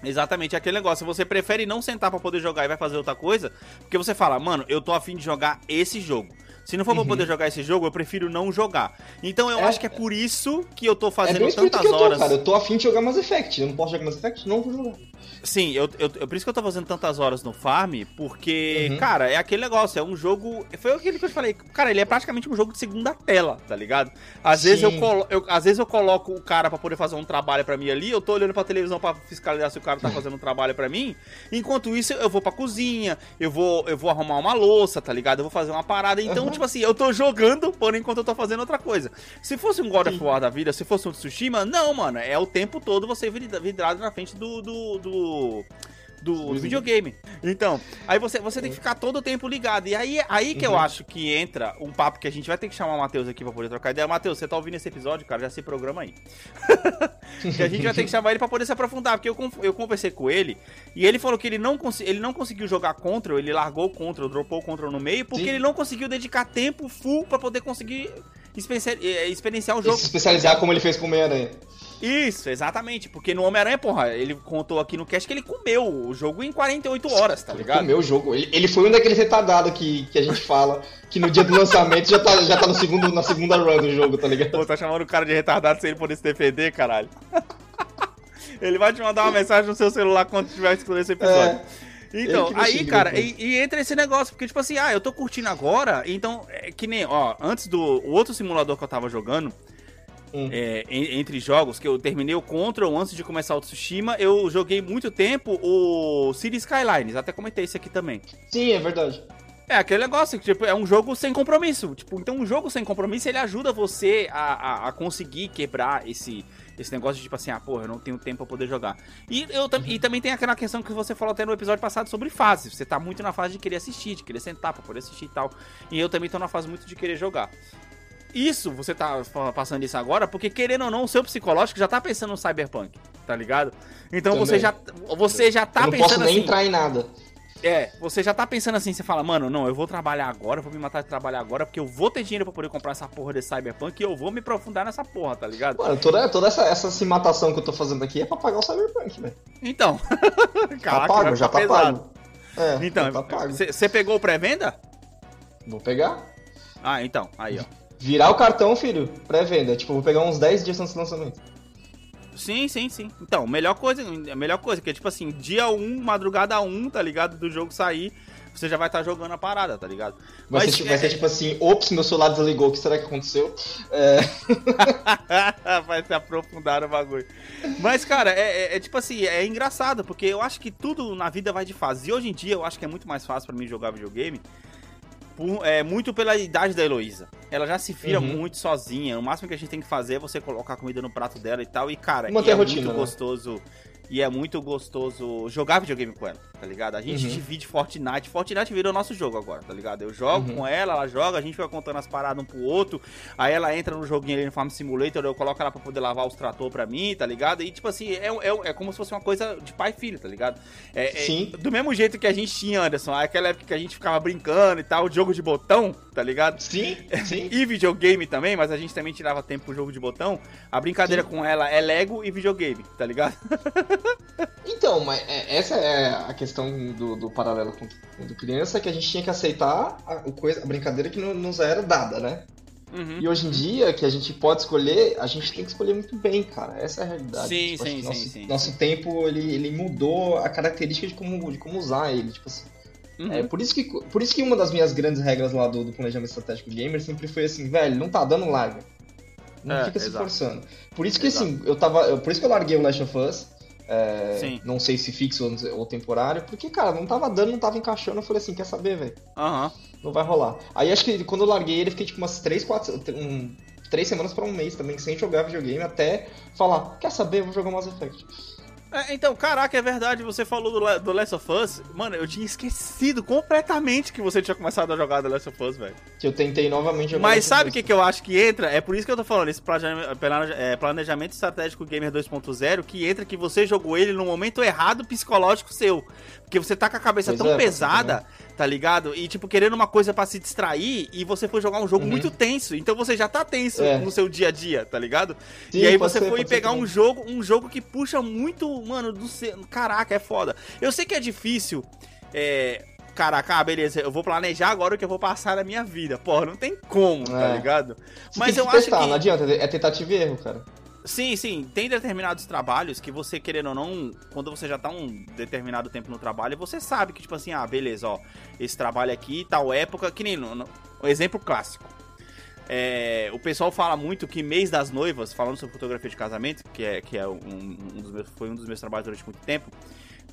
Exatamente, é aquele negócio. Você prefere não sentar pra poder jogar e vai fazer outra coisa, porque você fala, mano, eu tô afim de jogar esse jogo. Se não for pra Uhum. poder jogar esse jogo, eu prefiro não jogar. Então eu É. acho que é por isso que eu tô É fazendo espírito tantas eu tô, horas. cara. Eu tô afim de jogar Mass Effect. Eu não posso jogar Mass Effect? Não vou jogar. Sim, eu, eu, eu- por isso que eu tô fazendo tantas horas no farm, porque, Uhum. cara, é aquele negócio, é um jogo. Foi aquele que eu te falei, cara, ele é praticamente um jogo de segunda tela, tá ligado? Às vezes eu, colo, eu- às vezes eu coloco o cara pra poder fazer um trabalho pra mim ali, eu tô olhando pra televisão pra fiscalizar se o cara tá fazendo um trabalho pra mim. Enquanto isso, eu vou pra cozinha, eu vou, eu vou arrumar uma louça, tá ligado? Eu vou fazer uma parada. Então, Uhum. tipo assim, eu tô jogando, porém, enquanto eu tô fazendo outra coisa. Se fosse um God of Sim. War da vida, se fosse um Tsushima, não, mano, é o tempo todo você vidra- vidrado na frente do. do, do do Videogame. videogame. Então, aí você, você tem que ficar todo o tempo ligado. E aí, aí que eu Uhum. acho que entra um papo que a gente vai ter que chamar o Matheus aqui pra poder trocar ideia. Matheus, você tá ouvindo esse episódio, cara? Já se programa aí. que a gente vai ter que chamar ele pra poder se aprofundar. Porque eu, eu conversei com ele e ele falou que ele não, ele não conseguiu jogar Control, ele largou o Control, dropou o Control no meio, porque Sim. ele não conseguiu dedicar tempo full pra poder conseguir experienciar, eh, o E jogo. se especializar como ele fez com o Homem-Aranha. Isso, exatamente. Porque no Homem-Aranha, porra, ele contou aqui no cast que ele comeu o jogo em 48 horas, tá ligado? Comeu o jogo. Ele, ele foi um daqueles retardados que, que a gente fala que no dia do lançamento já tá, já tá no segundo, na segunda run do jogo, tá ligado? Pô, tá chamando o cara de retardado sem ele poder se defender, caralho. ele vai te mandar uma mensagem no seu celular quando tiver escutando esse episódio. É, Então, ele aí, cara, depois. e, e entra esse negócio, porque, tipo assim, ah, eu tô curtindo agora, então, é que nem, ó, antes do o outro simulador que eu tava jogando, Hum. é, en- entre jogos, que eu terminei o Control antes de começar o Tsushima, eu joguei muito tempo o City Skylines, até comentei isso aqui também. Sim, é verdade. É aquele negócio, que, tipo, é um jogo sem compromisso. Tipo, então um jogo sem compromisso, ele ajuda você a, a, a conseguir quebrar esse, esse negócio de, tipo assim, ah, porra, eu não tenho tempo pra poder jogar. E, eu, tam- e também tem aquela questão que você falou até no episódio passado sobre fases. Você tá muito na fase de querer assistir, de querer sentar pra poder assistir e tal. E eu também tô na fase muito de querer jogar. Isso, você tá passando isso agora, porque querendo ou não, o seu psicológico já tá pensando no Cyberpunk, tá ligado? Então Também. você já, você já tá eu não pensando posso nem assim... entrar em nada. É, você já tá pensando assim, você fala, mano, não, eu vou trabalhar agora, vou me matar de trabalhar agora, porque eu vou ter dinheiro pra poder comprar essa porra desse Cyberpunk e eu vou me aprofundar nessa porra, tá ligado? Mano, toda, toda essa, essa que eu tô fazendo aqui é pra pagar o Cyberpunk, velho. Então. Tá Caraca, pago, vai já ficar tá pesado. pago. É, Então, tá pago. você pegou o pré-venda? Vou pegar. Ah, então, aí, ó. Virar o cartão, filho, pré-venda. Tipo, vou pegar uns 10 dias antes do lançamento. Sim, sim, sim. Então, melhor coisa, a melhor coisa, que é tipo assim, dia 1, madrugada 1, tá ligado? Do jogo sair, você já vai estar jogando a parada, tá ligado? Vai, Mas ser, tipo- vai é- ser tipo assim, ops, meu celular desligou, o que será que aconteceu? É, Vai se aprofundar no bagulho. Mas, cara, é, é- é tipo assim, é engraçado, porque eu acho que tudo na vida vai de fase. E hoje em dia eu acho que é muito mais fácil pra mim jogar videogame. Por- é, muito pela idade da Heloísa. Ela já se vira Uhum. muito sozinha. O máximo que a gente tem que fazer é você colocar comida no prato dela e tal. E, cara, e é rotina, muito né? gostoso. E é muito gostoso jogar videogame com ela, tá ligado? A gente uhum. divide Fortnite. Fortnite virou nosso jogo agora, tá ligado? Eu jogo uhum. com ela, ela joga, a gente fica contando as paradas um pro outro. Aí ela entra no joguinho ali no Farm Simulator, eu coloco ela pra poder lavar os trator pra mim, tá ligado? E tipo assim, é, é, é como se fosse uma coisa de pai e filho, tá ligado? É, é Sim. É, do mesmo jeito que a gente tinha, Anderson, aquela época que a gente ficava brincando e tal, jogo de botão, tá ligado? Sim, sim. e videogame também, mas a gente também tirava tempo pro jogo de botão. A brincadeira sim. com ela é Lego e videogame, tá ligado? então, mas é, essa é a questão do, do paralelo com, com criança, que a gente tinha que aceitar a, coisa, a brincadeira que não, nos era dada, né? Uhum. E hoje em dia, que a gente pode escolher, a gente tem que escolher muito bem, cara. Essa é a realidade. Sim, tipo, sim, sim, nosso, sim, Nosso tempo, ele, ele mudou a característica de como, de como usar ele. Tipo assim, Uhum. É, por, isso que, por isso que uma das minhas grandes regras lá do, do planejamento estratégico gamer sempre foi assim, velho, não tá dando larga. Não é, fica se forçando. Por isso que exato. assim, eu tava. Eu, por isso que eu larguei o Last of Us. É, não sei se fixo ou, temporário, porque, cara, não tava dando, não tava encaixando. Eu falei assim, quer saber, velho? Uhum. Não vai rolar. Aí acho que quando eu larguei ele, fiquei tipo umas 3, 4. Um, 3 semanas pra um mês também, sem jogar videogame, até falar, quer saber, eu vou jogar Mass Effect. É, então, caraca, é verdade, você falou do, do Last of Us. Mano, eu tinha esquecido completamente que você tinha começado a jogar The Last of Us, velho. Que eu tentei novamente jogar. Mas sabe o que, que eu acho que entra? É por isso que eu tô falando, esse é, planejamento estratégico Gamer 2.0, que entra que você jogou ele no momento errado psicológico seu. Porque você tá com a cabeça pois tão é, pesada tá ligado? E, tipo, querendo uma coisa para se distrair e você foi jogar um jogo uhum. muito tenso. Então você já tá tenso é. no seu dia a dia, tá ligado? Sim, e aí você ser, foi pegar um jogo, um jogo que puxa muito, mano, do seu. Caraca, é foda. Eu sei que é difícil. É, caraca, ah, beleza, eu vou planejar agora o que eu vou passar na minha vida. Porra, não tem como, tá é. tá ligado? Você Mas eu acho que. Não adianta, é tentativa e erro, cara. Sim, sim. Tem determinados trabalhos que você, querendo ou não, quando você já tá um determinado tempo no trabalho, você sabe que, tipo assim, ah, beleza, ó, esse trabalho aqui, tal época, que nem no, no um exemplo clássico. É, o pessoal fala muito que mês das noivas, falando sobre fotografia de casamento, que é, que é um, um dos meus, foi um dos meus trabalhos durante muito tempo,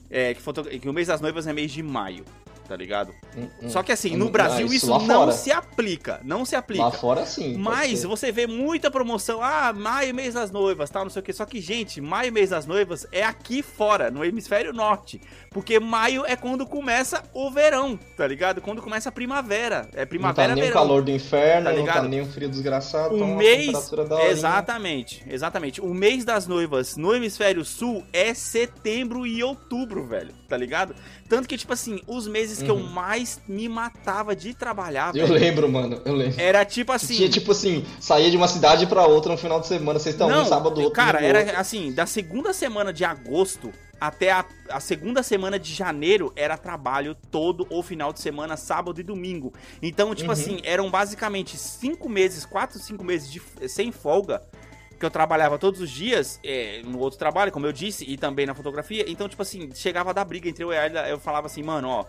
é, que, foto, que o mês das noivas é mês de maio tá ligado? Hum, hum. Só que assim, no hum, Brasil ah, isso, isso não fora. se aplica, não se aplica. Lá fora sim. Mas você vê muita promoção, ah, maio, mês das noivas, tal, não sei o que. Só que, gente, maio, mês das noivas é aqui fora, no hemisfério norte. Porque maio é quando começa o verão, tá ligado? Quando começa a primavera. É primavera, Não tá nem verão, o calor do inferno, tá ligado? não tá nem o frio desgraçado. O mês, exatamente, exatamente. O mês das noivas no hemisfério sul é setembro e outubro, velho, tá ligado? Tanto que, tipo assim, os meses uhum. que eu uhum. mais me matava de trabalhar, Eu velho, lembro, mano, eu lembro. Era tipo assim... Tinha, tipo assim, saía de uma cidade pra outra no final de semana, vocês estão um sábado, outro. Cara, era assim, da segunda semana de agosto até a, a, segunda semana de janeiro era trabalho todo o final de semana, sábado e domingo. Então, tipo uhum. assim, eram basicamente cinco meses, quatro, cinco meses de, sem folga. Que eu trabalhava todos os dias é, no outro trabalho, como eu disse, e também na fotografia. Então, tipo assim, chegava a dar briga entre eu e ela. Eu falava assim, mano, ó.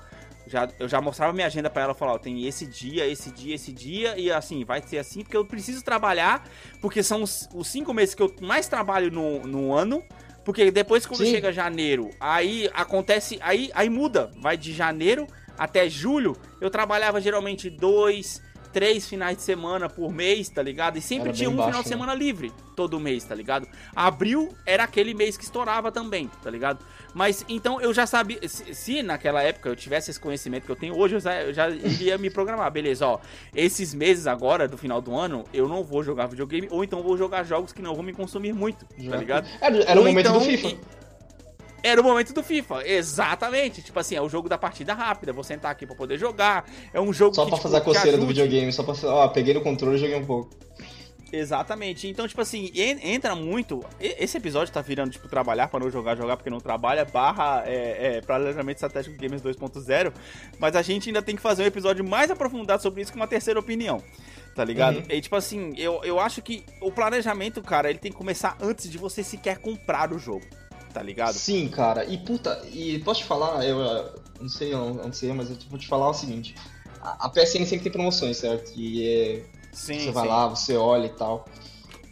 Já, eu já mostrava minha agenda para ela, falava, tem esse dia, esse dia, esse dia, e assim, vai ser assim, porque eu preciso trabalhar, porque são os, os cinco meses que eu mais trabalho no, no ano, porque depois quando Sim. chega janeiro, aí acontece, aí, aí muda, vai de janeiro até julho. Eu trabalhava geralmente dois, três finais de semana por mês, tá ligado? E sempre era tinha um baixo, final de né? semana livre todo mês, tá ligado? Abril era aquele mês que estourava também, tá ligado? Mas então eu já sabia, se, se naquela época eu tivesse esse conhecimento que eu tenho hoje, eu já, eu já iria me programar, beleza, ó. Esses meses agora, do final do ano, eu não vou jogar videogame, ou então vou jogar jogos que não vão me consumir muito, tá ligado? Era, era o momento então, do FIFA. Era o momento do FIFA, exatamente. Tipo assim, é o jogo da partida rápida. Vou sentar aqui pra poder jogar. É um jogo só que. Só pra tipo, fazer a coceira do videogame, só pra. Ó, peguei no controle e joguei um pouco. Exatamente. Então, tipo assim, entra muito. Esse episódio tá virando, tipo, trabalhar para não jogar, jogar porque não trabalha, barra é, é, planejamento estratégico Games 2.0. Mas a gente ainda tem que fazer um episódio mais aprofundado sobre isso com uma terceira opinião. Tá ligado? Uhum. E tipo assim, eu, eu acho que o planejamento, cara, ele tem que começar antes de você sequer comprar o jogo tá ligado? Sim, cara. E puta, e posso te falar, eu, não sei onde sei, mas eu vou te falar o seguinte. A, a PSN sempre tem promoções, certo? E é, sim, você vai sim. lá, você olha e tal.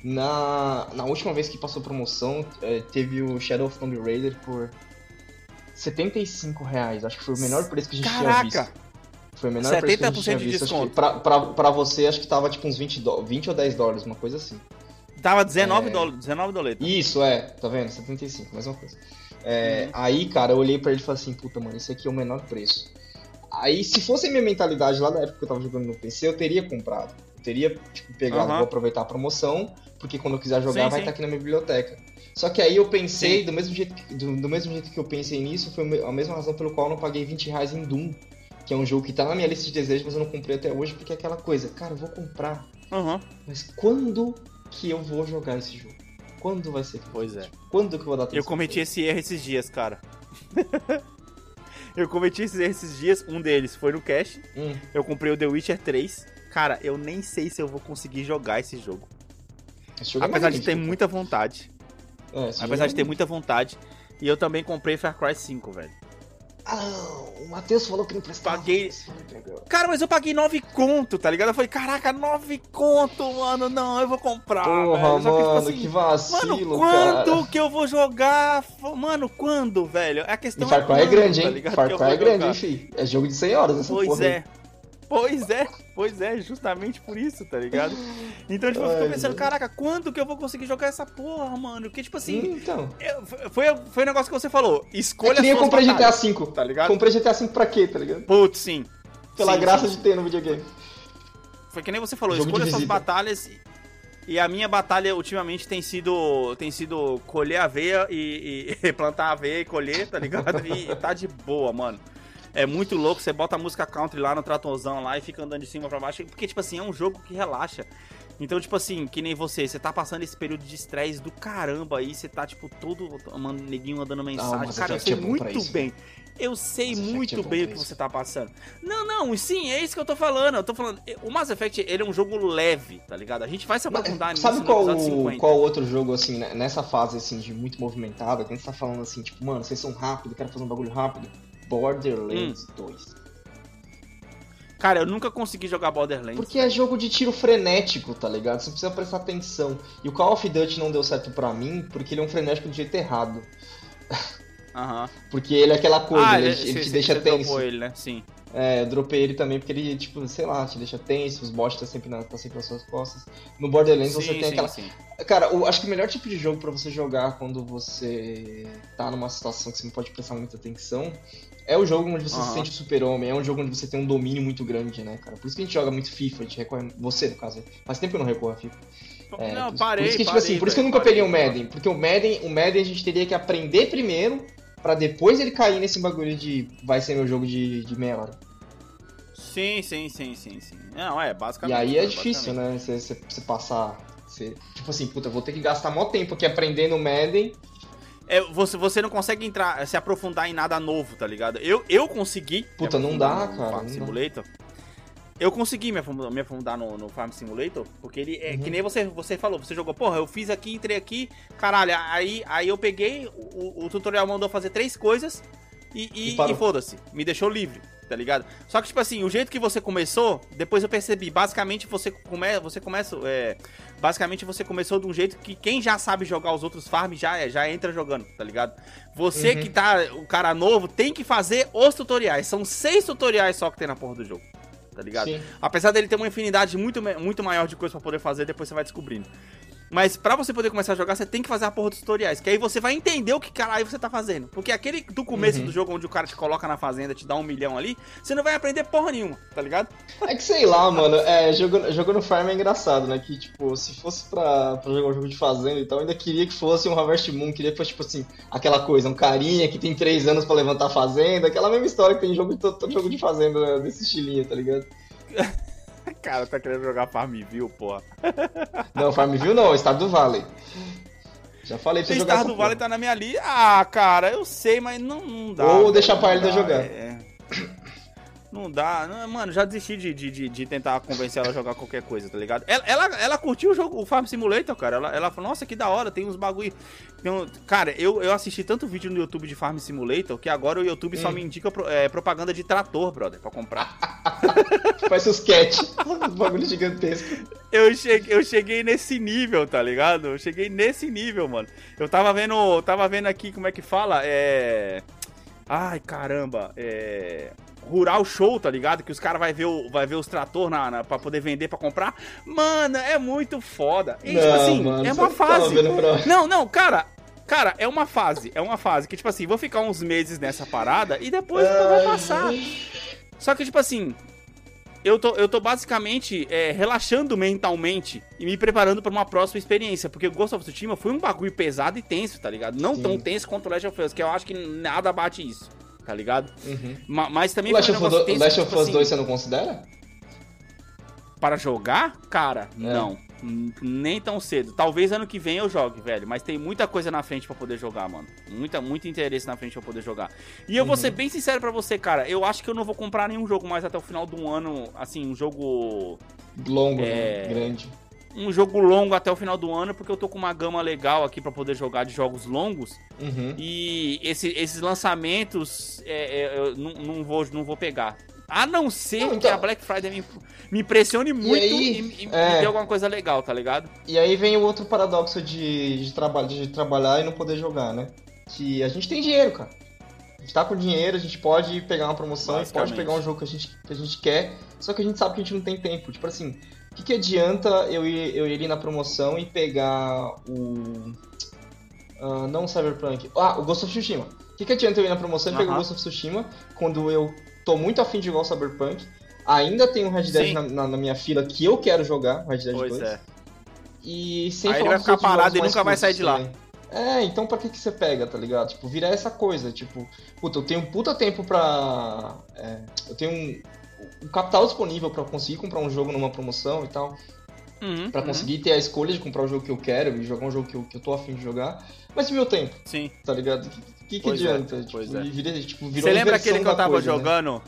Na, na última vez que passou promoção, é, teve o Shadow of Tomb Raider por 75 reais. Acho que foi o menor preço que a gente Caraca. tinha visto. Foi o menor preço que a gente tinha visto. De desconto. Pra, pra, pra, você, acho que tava tipo uns 20, do, 20 ou 10 dólares, uma coisa assim. Tava 19 é... dólares, 19 doletas. Isso, é. Tá vendo? 75, mesma coisa. É, uhum. Aí, cara, eu olhei pra ele e falei assim, puta, mano, esse aqui é o menor preço. Aí, se fosse a minha mentalidade lá na época que eu tava jogando no PC, eu teria comprado. Eu teria, tipo, pegado, uhum. vou aproveitar a promoção, porque quando eu quiser jogar sim, vai estar tá aqui na minha biblioteca. Só que aí eu pensei, do mesmo, jeito que, do, do, mesmo jeito que eu pensei nisso, foi a mesma razão pelo qual eu não paguei 20 reais em Doom, que é um jogo que tá na minha lista de desejos, mas eu não comprei até hoje, porque é aquela coisa, cara, eu vou comprar. Uhum. Mas quando que eu vou jogar esse jogo? Quando vai ser? Pois é. Quando que eu vou dar Eu cometi esse erro esses dias, cara. eu cometi esse erro esses dias, um deles foi no cash. Hum. Eu comprei o The Witcher 3. Cara, eu nem sei se eu vou conseguir jogar esse jogo. Esse jogo é Apesar é de ter muita vontade. É, Apesar de ter muita vontade. E eu também comprei Far Cry 5, velho. Ah, o Matheus falou que não prestava. Paguei. Cara, mas eu paguei 9 conto, tá ligado? Eu falei, caraca, 9 conto, mano. Não, eu vou comprar. Porra, velho. Só que, tipo, assim, que vacilo, Mano, quando cara. que eu vou jogar? Mano, quando, velho? É a questão e Far Cry é, grande, hein? Tá Far Cry é grande, hein, filho? É jogo de 100 horas essa pois porra. Pois é. Pois é, pois é, justamente por isso, tá ligado? Então, tipo, eu fico pensando, caraca, quando que eu vou conseguir jogar essa porra, mano? Porque, tipo assim. Então. Eu, foi, foi o negócio que você falou. Escolha é que nem eu comprei GTA V, tá ligado? Comprei GTA V pra quê, tá ligado? Putz, sim. Pela sim, graça sim. de ter no videogame. Foi que nem você falou, Jogo escolha suas batalhas. E a minha batalha ultimamente tem sido tem sido colher aveia e, e plantar aveia e colher, tá ligado? E tá de boa, mano. É muito louco, você bota a música country lá no tratorzão lá e fica andando de cima para baixo, porque, tipo assim, é um jogo que relaxa. Então, tipo assim, que nem você, você tá passando esse período de estresse do caramba aí, você tá, tipo, todo mano, neguinho mandando mensagem. Ah, Cara, eu sei é muito bem. Eu sei Mass muito é bem o que você tá passando. Não, não, sim, é isso que eu tô falando. Eu tô falando. O Mass Effect, ele é um jogo leve, tá ligado? A gente vai se aprofundar nisso Sabe qual, qual outro jogo, assim, né, nessa fase, assim, de muito movimentada, que a gente tá falando assim, tipo, mano, vocês são rápidos, quero fazer um bagulho rápido? Borderlands hum. 2. Cara, eu nunca consegui jogar Borderlands. Porque é jogo de tiro frenético, tá ligado? Você precisa prestar atenção. E o Call of Duty não deu certo pra mim porque ele é um frenético do jeito errado. Aham. Porque ele é aquela coisa, ah, ele, ele, te deixa tenso. ele, né? Sim. É, eu dropei ele também porque ele, tipo, sei lá, te deixa tenso, os bots tá sempre, na, tá sempre nas suas costas. No Borderlands sim, você tem sim, aquela. Sim. Cara, eu acho que o melhor tipo de jogo para você jogar quando você tá numa situação que você não pode prestar muita atenção é o jogo onde você uhum. se sente super-homem, é um jogo onde você tem um domínio muito grande, né, cara? Por isso que a gente joga muito FIFA, a gente recorre. Você, no caso. Faz tempo que eu não recorro a FIFA. É, não, parei. Por isso que, tipo parei, assim, por isso que eu nunca parei, peguei o Madden. Porque o Madden, o Madden a gente teria que aprender primeiro, para depois ele cair nesse bagulho de vai ser meu jogo de, de meia hora. Sim, sim, sim, sim, sim. Não, é, basicamente. E aí é difícil, né? Você, passar. Você, tipo assim, puta, vou ter que gastar mó tempo aqui aprendendo o Madden é, você, você não consegue entrar, se aprofundar em nada novo, tá ligado? Eu, eu consegui. Puta, não dá, cara. Farm Simulator. Eu consegui me aprofundar, me no, no, Farm Simulator, porque ele é uhum. que nem você, você falou, você jogou, porra, eu fiz aqui, entrei aqui, caralho, aí, aí eu peguei, o, o tutorial mandou fazer três coisas e, e, e, e foda-se, me deixou livre tá ligado? Só que, tipo assim, o jeito que você começou, depois eu percebi, basicamente você, come, você começa. É, basicamente você começou de um jeito que quem já sabe jogar os outros farms já, já entra jogando, tá ligado? Você uhum. que tá, o cara novo, tem que fazer os tutoriais. São seis tutoriais só que tem na porra do jogo. Tá ligado? Sim. Apesar dele ter uma infinidade muito, muito maior de coisas para poder fazer, depois você vai descobrindo. Mas para você poder começar a jogar, você tem que fazer a porra dos tutoriais. Que aí você vai entender o que caralho você tá fazendo. Porque aquele do começo uhum. do jogo, onde o cara te coloca na fazenda, te dá um milhão ali, você não vai aprender porra nenhuma, tá ligado? É que sei lá, mano. É, jogo, jogo no Farm é engraçado, né? Que, tipo, se fosse pra, pra jogar um jogo de fazenda e tal, eu ainda queria que fosse um Harvest Moon. Queria que fosse, tipo assim, aquela coisa, um carinha que tem três anos para levantar a fazenda. Aquela mesma história que tem jogo, todo, todo jogo de fazenda né, desse estilinho, tá ligado? Cara, tá querendo jogar Farmville, porra. Não, Farmville não, Estado do Valley. Já falei pra você jogar Estado do Valley tá na minha lista. Ah, cara, eu sei, mas não, não dá. Ou deixar pra ele jogar. É. Não dá. Não, mano, já desisti de, de, de, tentar convencer ela a jogar qualquer coisa, tá ligado? Ela, ela, ela curtiu o jogo, o Farm Simulator, cara. Ela, ela falou, nossa, que da hora, tem uns bagulho. Tem um... Cara, eu, eu assisti tanto vídeo no YouTube de Farm Simulator que agora o YouTube hum. só me indica é, propaganda de trator, brother, pra comprar. Faz os sketch. bagulho gigantesco. Eu cheguei, eu cheguei nesse nível, tá ligado? Eu cheguei nesse nível, mano. Eu tava vendo. Tava vendo aqui como é que fala. É. Ai, caramba. É. Rural Show, tá ligado? Que os caras vai ver o, vai ver os trator na, na, pra poder vender pra comprar. Mano, é muito foda. E, tipo não, tipo assim, mano, é uma tá fase. Pra... Não, não, cara. Cara, é uma fase, é uma fase que, tipo assim, vou ficar uns meses nessa parada e depois vai passar. Só que, tipo assim, eu tô, eu tô basicamente é, relaxando mentalmente e me preparando para uma próxima experiência. Porque o Ghost of Tsushima foi um bagulho pesado e tenso, tá ligado? Não Sim. tão tenso quanto o Last of Us, que eu acho que nada bate isso, tá ligado? Uhum. Ma mas também o Last, of, tenso, Last of tipo Us assim, 2 você não considera? Para jogar? Cara, é. não. Nem tão cedo. Talvez ano que vem eu jogue, velho. Mas tem muita coisa na frente para poder jogar, mano. Muita, muito interesse na frente pra poder jogar. E eu uhum. vou ser bem sincero para você, cara. Eu acho que eu não vou comprar nenhum jogo mais até o final do ano. Assim, um jogo. Longo, é... né? grande. Um jogo longo até o final do ano, porque eu tô com uma gama legal aqui para poder jogar de jogos longos. Uhum. E esse, esses lançamentos é, é, eu não, não, vou, não vou pegar. A não ser não, então... que a Black Friday me, me impressione muito e, aí, e, e é... me dê alguma coisa legal, tá ligado? E aí vem o outro paradoxo de, de, traba de trabalhar e não poder jogar, né? Que a gente tem dinheiro, cara. A gente tá com dinheiro, a gente pode pegar uma promoção, pode pegar um jogo que a, gente, que a gente quer, só que a gente sabe que a gente não tem tempo. Tipo assim, o que, que adianta eu ir, eu ir na promoção e pegar o. Uh, não o Cyberpunk. Ah, o Ghost of Tsushima. O que, que adianta eu ir na promoção e pegar o Ghost of Tsushima quando eu tô muito afim de jogar o Cyberpunk. Ainda tem um Red Dead na, na, na, minha fila que eu quero jogar, Red Dead pois 2. É. E sem Aí ele vai ficar parado e nunca vai sair de lá. É, então pra que, que você pega, tá ligado? Tipo, virar essa coisa, tipo, puta, eu tenho um puta tempo pra. É, eu tenho um, um, capital disponível pra conseguir comprar um jogo numa promoção e tal. Uhum, pra conseguir uhum. ter a escolha de comprar o jogo que eu quero e jogar um jogo que eu, que eu tô afim de jogar. Mas e meu tempo? Sim. Tá ligado? que, que adianta? É, tipo, é. Vira, tipo, Você lembra aquele que eu tava coisa, né? jogando? Né?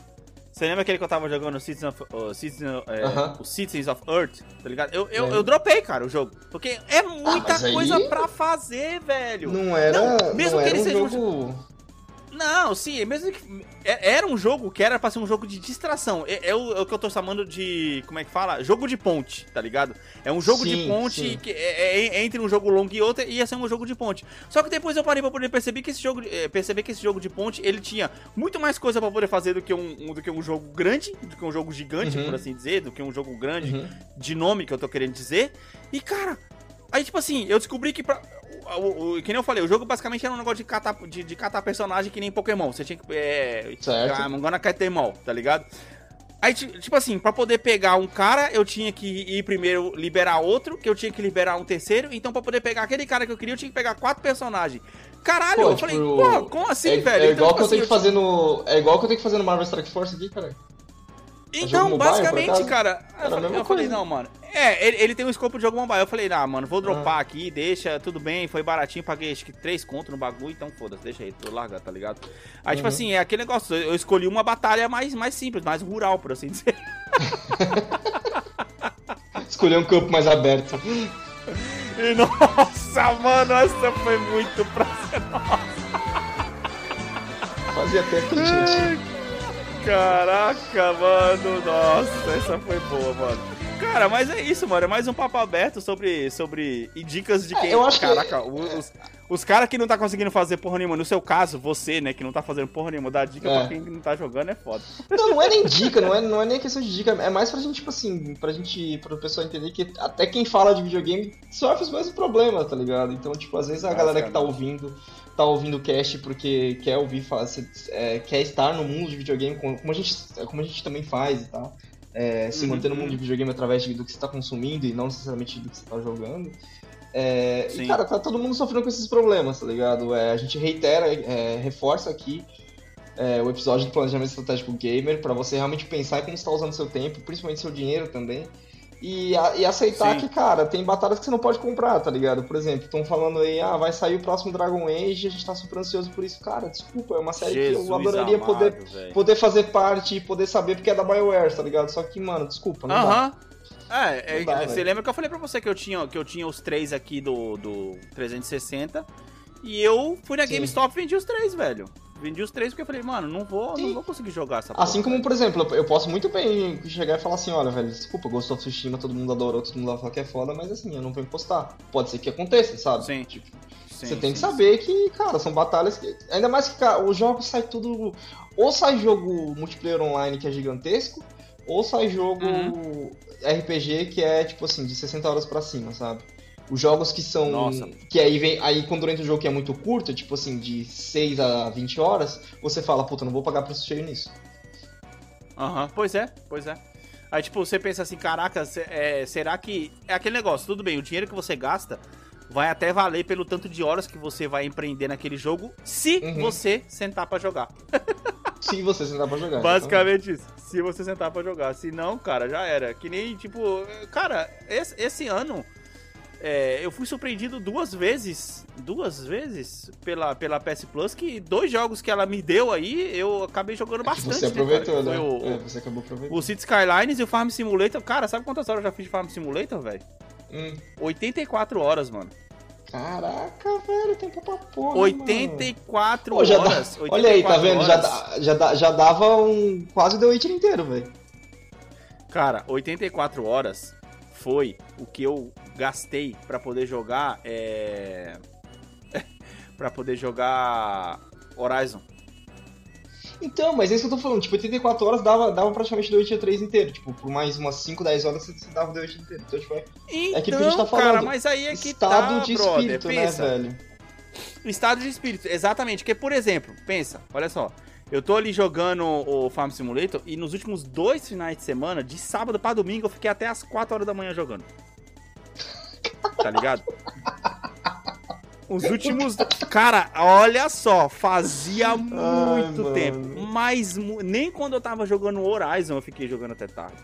Você lembra aquele que eu tava jogando Citizen of, uh, Citizen, uh -huh. o Citizens of Earth, tá ligado? Eu, eu, é. eu dropei, cara, o jogo. Porque é muita ah, coisa aí... pra fazer, velho. Não era. Não, mesmo não que ele um seja jogo... um não, sim, mesmo que. É, era um jogo que era pra ser um jogo de distração. É, é, o, é, o, que eu tô chamando de. Como é que fala? Jogo de ponte, tá ligado? É um jogo sim, de ponte sim. que é, é, é, entre um jogo longo e outro ia ser um jogo de ponte. Só que depois eu parei pra poder perceber que esse jogo. perceber que esse jogo de ponte ele tinha muito mais coisa pra poder fazer do que um, do que um jogo grande, do que um jogo gigante, uhum. por assim dizer, do que um jogo grande uhum. de nome que eu tô querendo dizer. E cara, Aí, tipo assim, eu descobri que pra, o, o, que nem eu falei, o jogo basicamente era um negócio de catar, de, de catar personagem que nem Pokémon. Você tinha que. É, certo. I'm gonna all, tá ligado? Aí, tipo assim, pra poder pegar um cara, eu tinha que ir primeiro liberar outro, que eu tinha que liberar um terceiro. Então, pra poder pegar aquele cara que eu queria, eu tinha que pegar quatro personagens. Caralho, pô, eu tipo, falei, pô, como assim, é, velho? É igual então, que eu tipo tenho assim, que fazer no. É igual que eu tenho que fazer no Marvel Strike Force aqui, cara. Então, basicamente, cara, eu, falei, eu falei, não, mano. É, ele, ele, tem um escopo de jogo mobile. Eu falei, ah, mano, vou dropar ah. aqui, deixa, tudo bem, foi baratinho, paguei acho que 3 conto no bagulho, então foda-se, deixa aí, tô largando, tá ligado? Aí, tipo uhum. tipo assim, é aquele negócio, eu escolhi uma batalha mais, mais simples, mais rural, por assim dizer. Escolher um campo mais aberto. E, nossa, mano, essa foi muito prazerosa. Fazia tempo que gente. Caraca, mano. Nossa, essa foi boa, mano. Cara, mas é isso, mano. É mais um papo aberto sobre, sobre e dicas de é, quem. É, eu acho Caraca, que... os, os caras que não tá conseguindo fazer porra nenhuma, no seu caso, você, né, que não tá fazendo porra nenhuma, dá dica é. pra quem não tá jogando é foda. Não, não é nem dica, não é, não é nem questão de dica, é mais pra gente, tipo assim, pra gente, pro pessoal entender que até quem fala de videogame sofre os mesmos problemas, tá ligado? Então, tipo, às vezes a galera que tá ouvindo tá ouvindo o cast porque quer ouvir, é, quer estar no mundo de videogame, como a gente, como a gente também faz e tal. É, se uhum. manter no mundo de videogame através do que você está consumindo e não necessariamente do que você está jogando. É, e, cara, tá todo mundo sofrendo com esses problemas, tá ligado? É, a gente reitera, é, reforça aqui é, o episódio do Planejamento Estratégico Gamer para você realmente pensar como está usando seu tempo, principalmente seu dinheiro também. E, e aceitar Sim. que, cara, tem batalhas que você não pode comprar, tá ligado? Por exemplo, estão falando aí, ah, vai sair o próximo Dragon Age e a gente tá super ansioso por isso. Cara, desculpa, é uma série Jesus que eu adoraria amado, poder, poder fazer parte e poder saber porque é da BioWare, tá ligado? Só que, mano, desculpa, não uh -huh. dá. É, é dá, você véio. lembra que eu falei pra você que eu tinha, que eu tinha os três aqui do, do 360 e eu fui na Sim. GameStop e vendi os três, velho. Vendi os três porque eu falei, mano, não vou, não vou conseguir jogar essa Assim porra, como, por exemplo, eu posso muito bem chegar e falar assim, olha, velho, desculpa, gostou do Tsushima, todo mundo adorou, todo mundo vai falar que é foda, mas assim, eu não vou postar. Pode ser que aconteça, sabe? Sim. Tipo, sim, você tem sim, que saber que, cara, são batalhas que. Ainda mais que, cara, os jogos saem tudo. Ou sai jogo multiplayer online que é gigantesco, ou sai jogo uhum. RPG que é, tipo assim, de 60 horas pra cima, sabe? Os jogos que são. Nossa. Que aí vem. Aí quando entra um jogo que é muito curto, tipo assim, de 6 a 20 horas, você fala, puta, não vou pagar preço cheio nisso. Aham, pois é, pois é. Aí, tipo, você pensa assim, caraca, é, será que. É aquele negócio, tudo bem, o dinheiro que você gasta vai até valer pelo tanto de horas que você vai empreender naquele jogo, se Uhum. você sentar pra jogar. Se você sentar pra jogar. Basicamente isso. Se você sentar pra jogar. Se não, cara, já era. Que nem, tipo. Cara, esse, esse ano. É, eu fui surpreendido duas vezes. Duas vezes pela, pela PS Plus. Que dois jogos que ela me deu aí, eu acabei jogando exatamente. bastante. Você aproveitou, cara? né? Foi o, É, você acabou aproveitando. o City Skylines e o Farm Simulator. Cara, sabe quantas horas eu já fiz de Farm Simulator, velho? Hum. 84 horas, mano. Caraca, velho, tempo pra porra. mano. 84 Pô, já dá- horas. Olha aí, tá 84 vendo? Já, horas. já, já dava um. quase The Witcher inteiro, velho. Cara, 84 horas foi o que eu gastei pra poder jogar. É. pra poder jogar Horizon. Então, mas é isso que eu tô falando. Tipo, 84 horas dava, dava praticamente The Witcher 3 inteiro. Tipo, por mais umas 5, 10 horas você você dava The Witcher inteiro. Então, tipo, é Então, É aquilo que a gente tá cara, falando. mas aí é que estado tá, de brother. espírito, pensa, né, velho? Estado de espírito, exatamente. Porque, por exemplo, pensa, olha só. Eu tô ali jogando o Farm Simulator e nos últimos dois finais de semana, de sábado pra domingo, eu fiquei até as 4 horas da manhã jogando. Tá ligado? Os últimos. Cara, olha só, fazia muito mano. tempo. Mas nem quando eu tava jogando Horizon eu fiquei jogando até tarde.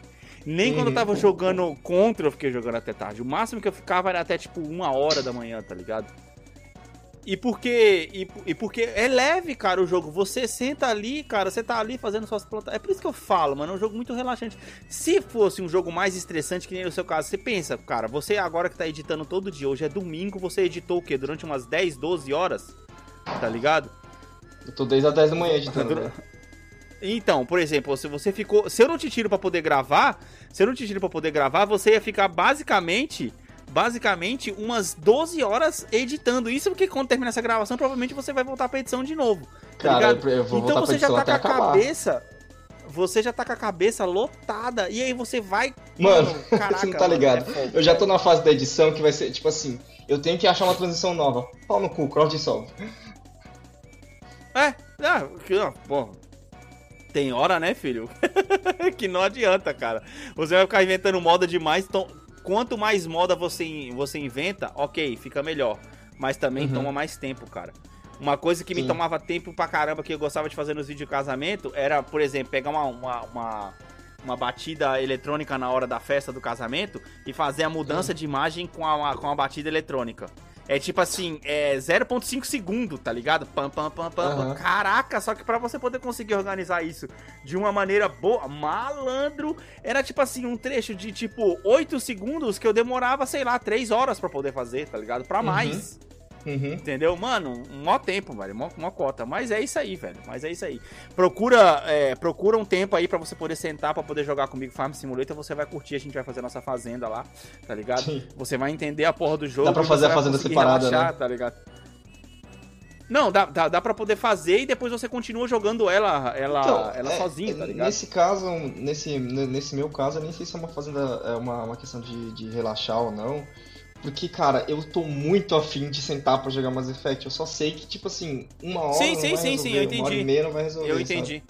Nem quando eu Uhum. tava jogando Contra eu fiquei jogando até tarde. O máximo que eu ficava era até tipo uma hora da manhã, tá ligado? E porque, e, e porque é leve, cara, o jogo. Você senta ali, cara, você tá ali fazendo suas plantas. É por isso que eu falo, mano, é um jogo muito relaxante. Se fosse um jogo mais estressante, que nem no seu caso, você pensa, cara, você agora que tá editando todo dia, hoje é domingo, você editou o quê? Durante umas 10, 12 horas? Tá ligado? Eu tô desde as 10 da manhã editando. Velho. Então, por exemplo, se você ficou. Se eu não te tiro pra poder gravar, se eu não te tiro pra poder gravar, você ia ficar basicamente. Basicamente, umas 12 horas editando. Isso porque quando terminar essa gravação, provavelmente você vai voltar pra edição de novo. Tá Cara, vou então você já tá com a acabar. cabeça. Você já tá com a cabeça lotada. E aí você vai. Mano, caraca, você não tá mano, ligado. é. Eu já tô na fase da edição que vai ser, tipo assim, eu tenho que achar uma transição nova. Pau no cu, cross dissolve. É, ah, que, ó, porra. Tem hora, né, filho? que não adianta, cara. Você vai ficar inventando moda demais. Então, quanto mais moda você, você inventa, ok, fica melhor. Mas também Uhum. toma mais tempo, cara. Uma coisa que me Sim. tomava tempo pra caramba que eu gostava de fazer nos vídeos de casamento era, por exemplo, pegar uma, uma, uma, uma batida eletrônica na hora da festa do casamento e fazer a mudança de imagem com a, com a batida eletrônica. É tipo assim, é 0.5 segundo, tá ligado? Pam, pam, pam, pam. Aham. Caraca, só que pra você poder conseguir organizar isso de uma maneira boa, malandro, era tipo assim, um trecho de tipo 8 segundos que eu demorava, sei lá, 3 horas pra poder fazer, tá ligado? Pra Uhum. mais. Uhum. Entendeu? Mano, um mó tempo, velho. Mó, mó cota. Mas é isso aí, velho. Mas é isso aí. Procura, é, procura um tempo aí pra você poder sentar, pra poder jogar comigo Farm Simulator. Você vai curtir, a gente vai fazer nossa fazenda lá, tá ligado? Sim. Você vai entender a porra do jogo. Dá pra fazer a fazenda separada, relaxar, né? tá ligado? Não, dá, dá, dá pra poder fazer e depois você continua jogando ela, ela, Então, ela é, sozinha, tá ligado? Nesse caso, nesse, nesse meu caso, eu nem sei se é uma fazenda, é uma, uma questão de, de relaxar ou não. Porque, cara, eu tô muito afim de sentar pra jogar Mass Effect. Eu só sei que, tipo assim, uma hora Sim, não sim, vai sim, sim, resolver, eu uma hora e entendi. meia não vai resolver, Eu sabe? entendi.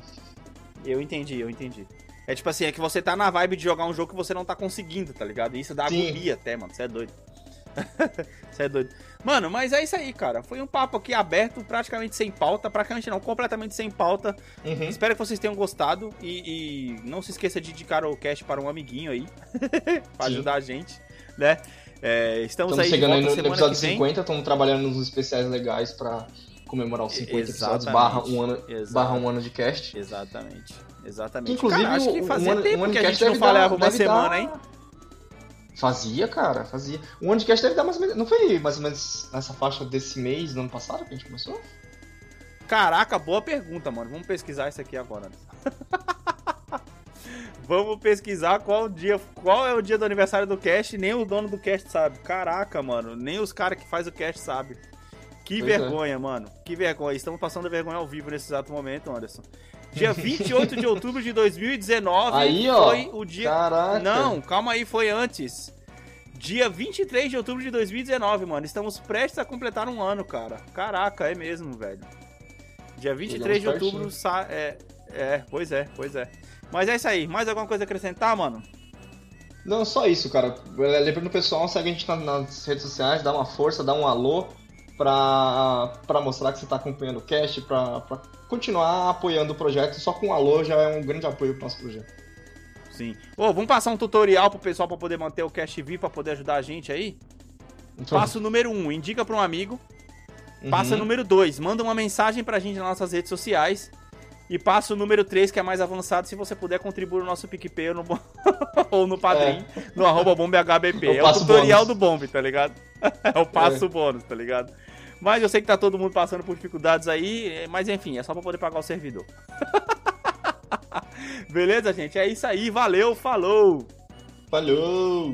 Eu entendi, eu entendi. É tipo assim, é que você tá na vibe de jogar um jogo que você não tá conseguindo, tá ligado? E isso dá Sim. agonia até, mano. Você é doido. Você é doido. Mano, mas é isso aí, cara. Foi um papo aqui aberto, praticamente sem pauta. Praticamente não, completamente sem pauta. Uhum. Espero que vocês tenham gostado. E, e não se esqueça de indicar o cast para um amiguinho aí. pra Sim. ajudar a gente, né? É, estamos, Estamos aí chegando aí no, episódio que vem. 50, estamos trabalhando nos especiais legais pra comemorar os 50 episódios, Exatamente. barra um ano, Exatamente. barra um ano de cast. Exatamente. Exatamente. Inclusive, Cara, acho que o- fazia um ano- tempo um que a gente não falhava uma semana, dar- hein? Fazia, cara, fazia. Um ano de cast deve dar mais ou menos. Não foi mais ou menos nessa faixa desse mês, do ano passado, que a gente começou? Caraca, boa pergunta, mano. Vamos pesquisar isso aqui agora. Vamos pesquisar qual dia, qual é o dia do aniversário do cast, nem o dono do cast sabe. Caraca, mano, nem os caras que faz o cast sabe. Que Pois é. vergonha, mano. Que vergonha. Estamos passando vergonha ao vivo nesse exato momento, Anderson. Dia 28 de outubro de 2019 Aí, ó. foi o dia Caraca. Não, calma aí, foi antes. Dia 23 de outubro de 2019, mano. Estamos prestes a completar um ano, cara. Caraca, é mesmo, velho. Dia 23 de outubro sa é, é, pois é, pois é. Mas é isso aí. Mais alguma coisa a acrescentar, mano? Não, só isso, cara. Lembrando o pessoal, segue a gente nas redes sociais, dá uma força, dá um alô pra, pra mostrar que você tá acompanhando o cast, pra, pra continuar apoiando o projeto. Só com um alô já é um grande apoio pro nosso projeto. Sim. Ô, vamos passar um tutorial pro pessoal pra poder manter o cast vivo, pra poder ajudar a gente aí? Então... Passo número 1, um, indica pra um amigo. Uhum. Passa número 2, manda uma mensagem pra gente nas nossas redes sociais. E passa o número 3, que é mais avançado, se você puder contribuir no nosso PicPay ou no, ou no Padrim, é. no arroba bombhbp. É, é o tutorial bônus. do Bomb, tá ligado? É o passo é. bônus, tá ligado? Mas eu sei que tá todo mundo passando por dificuldades aí, mas enfim, é só pra poder pagar o servidor. Beleza, gente? É isso aí, valeu, falou! Falou!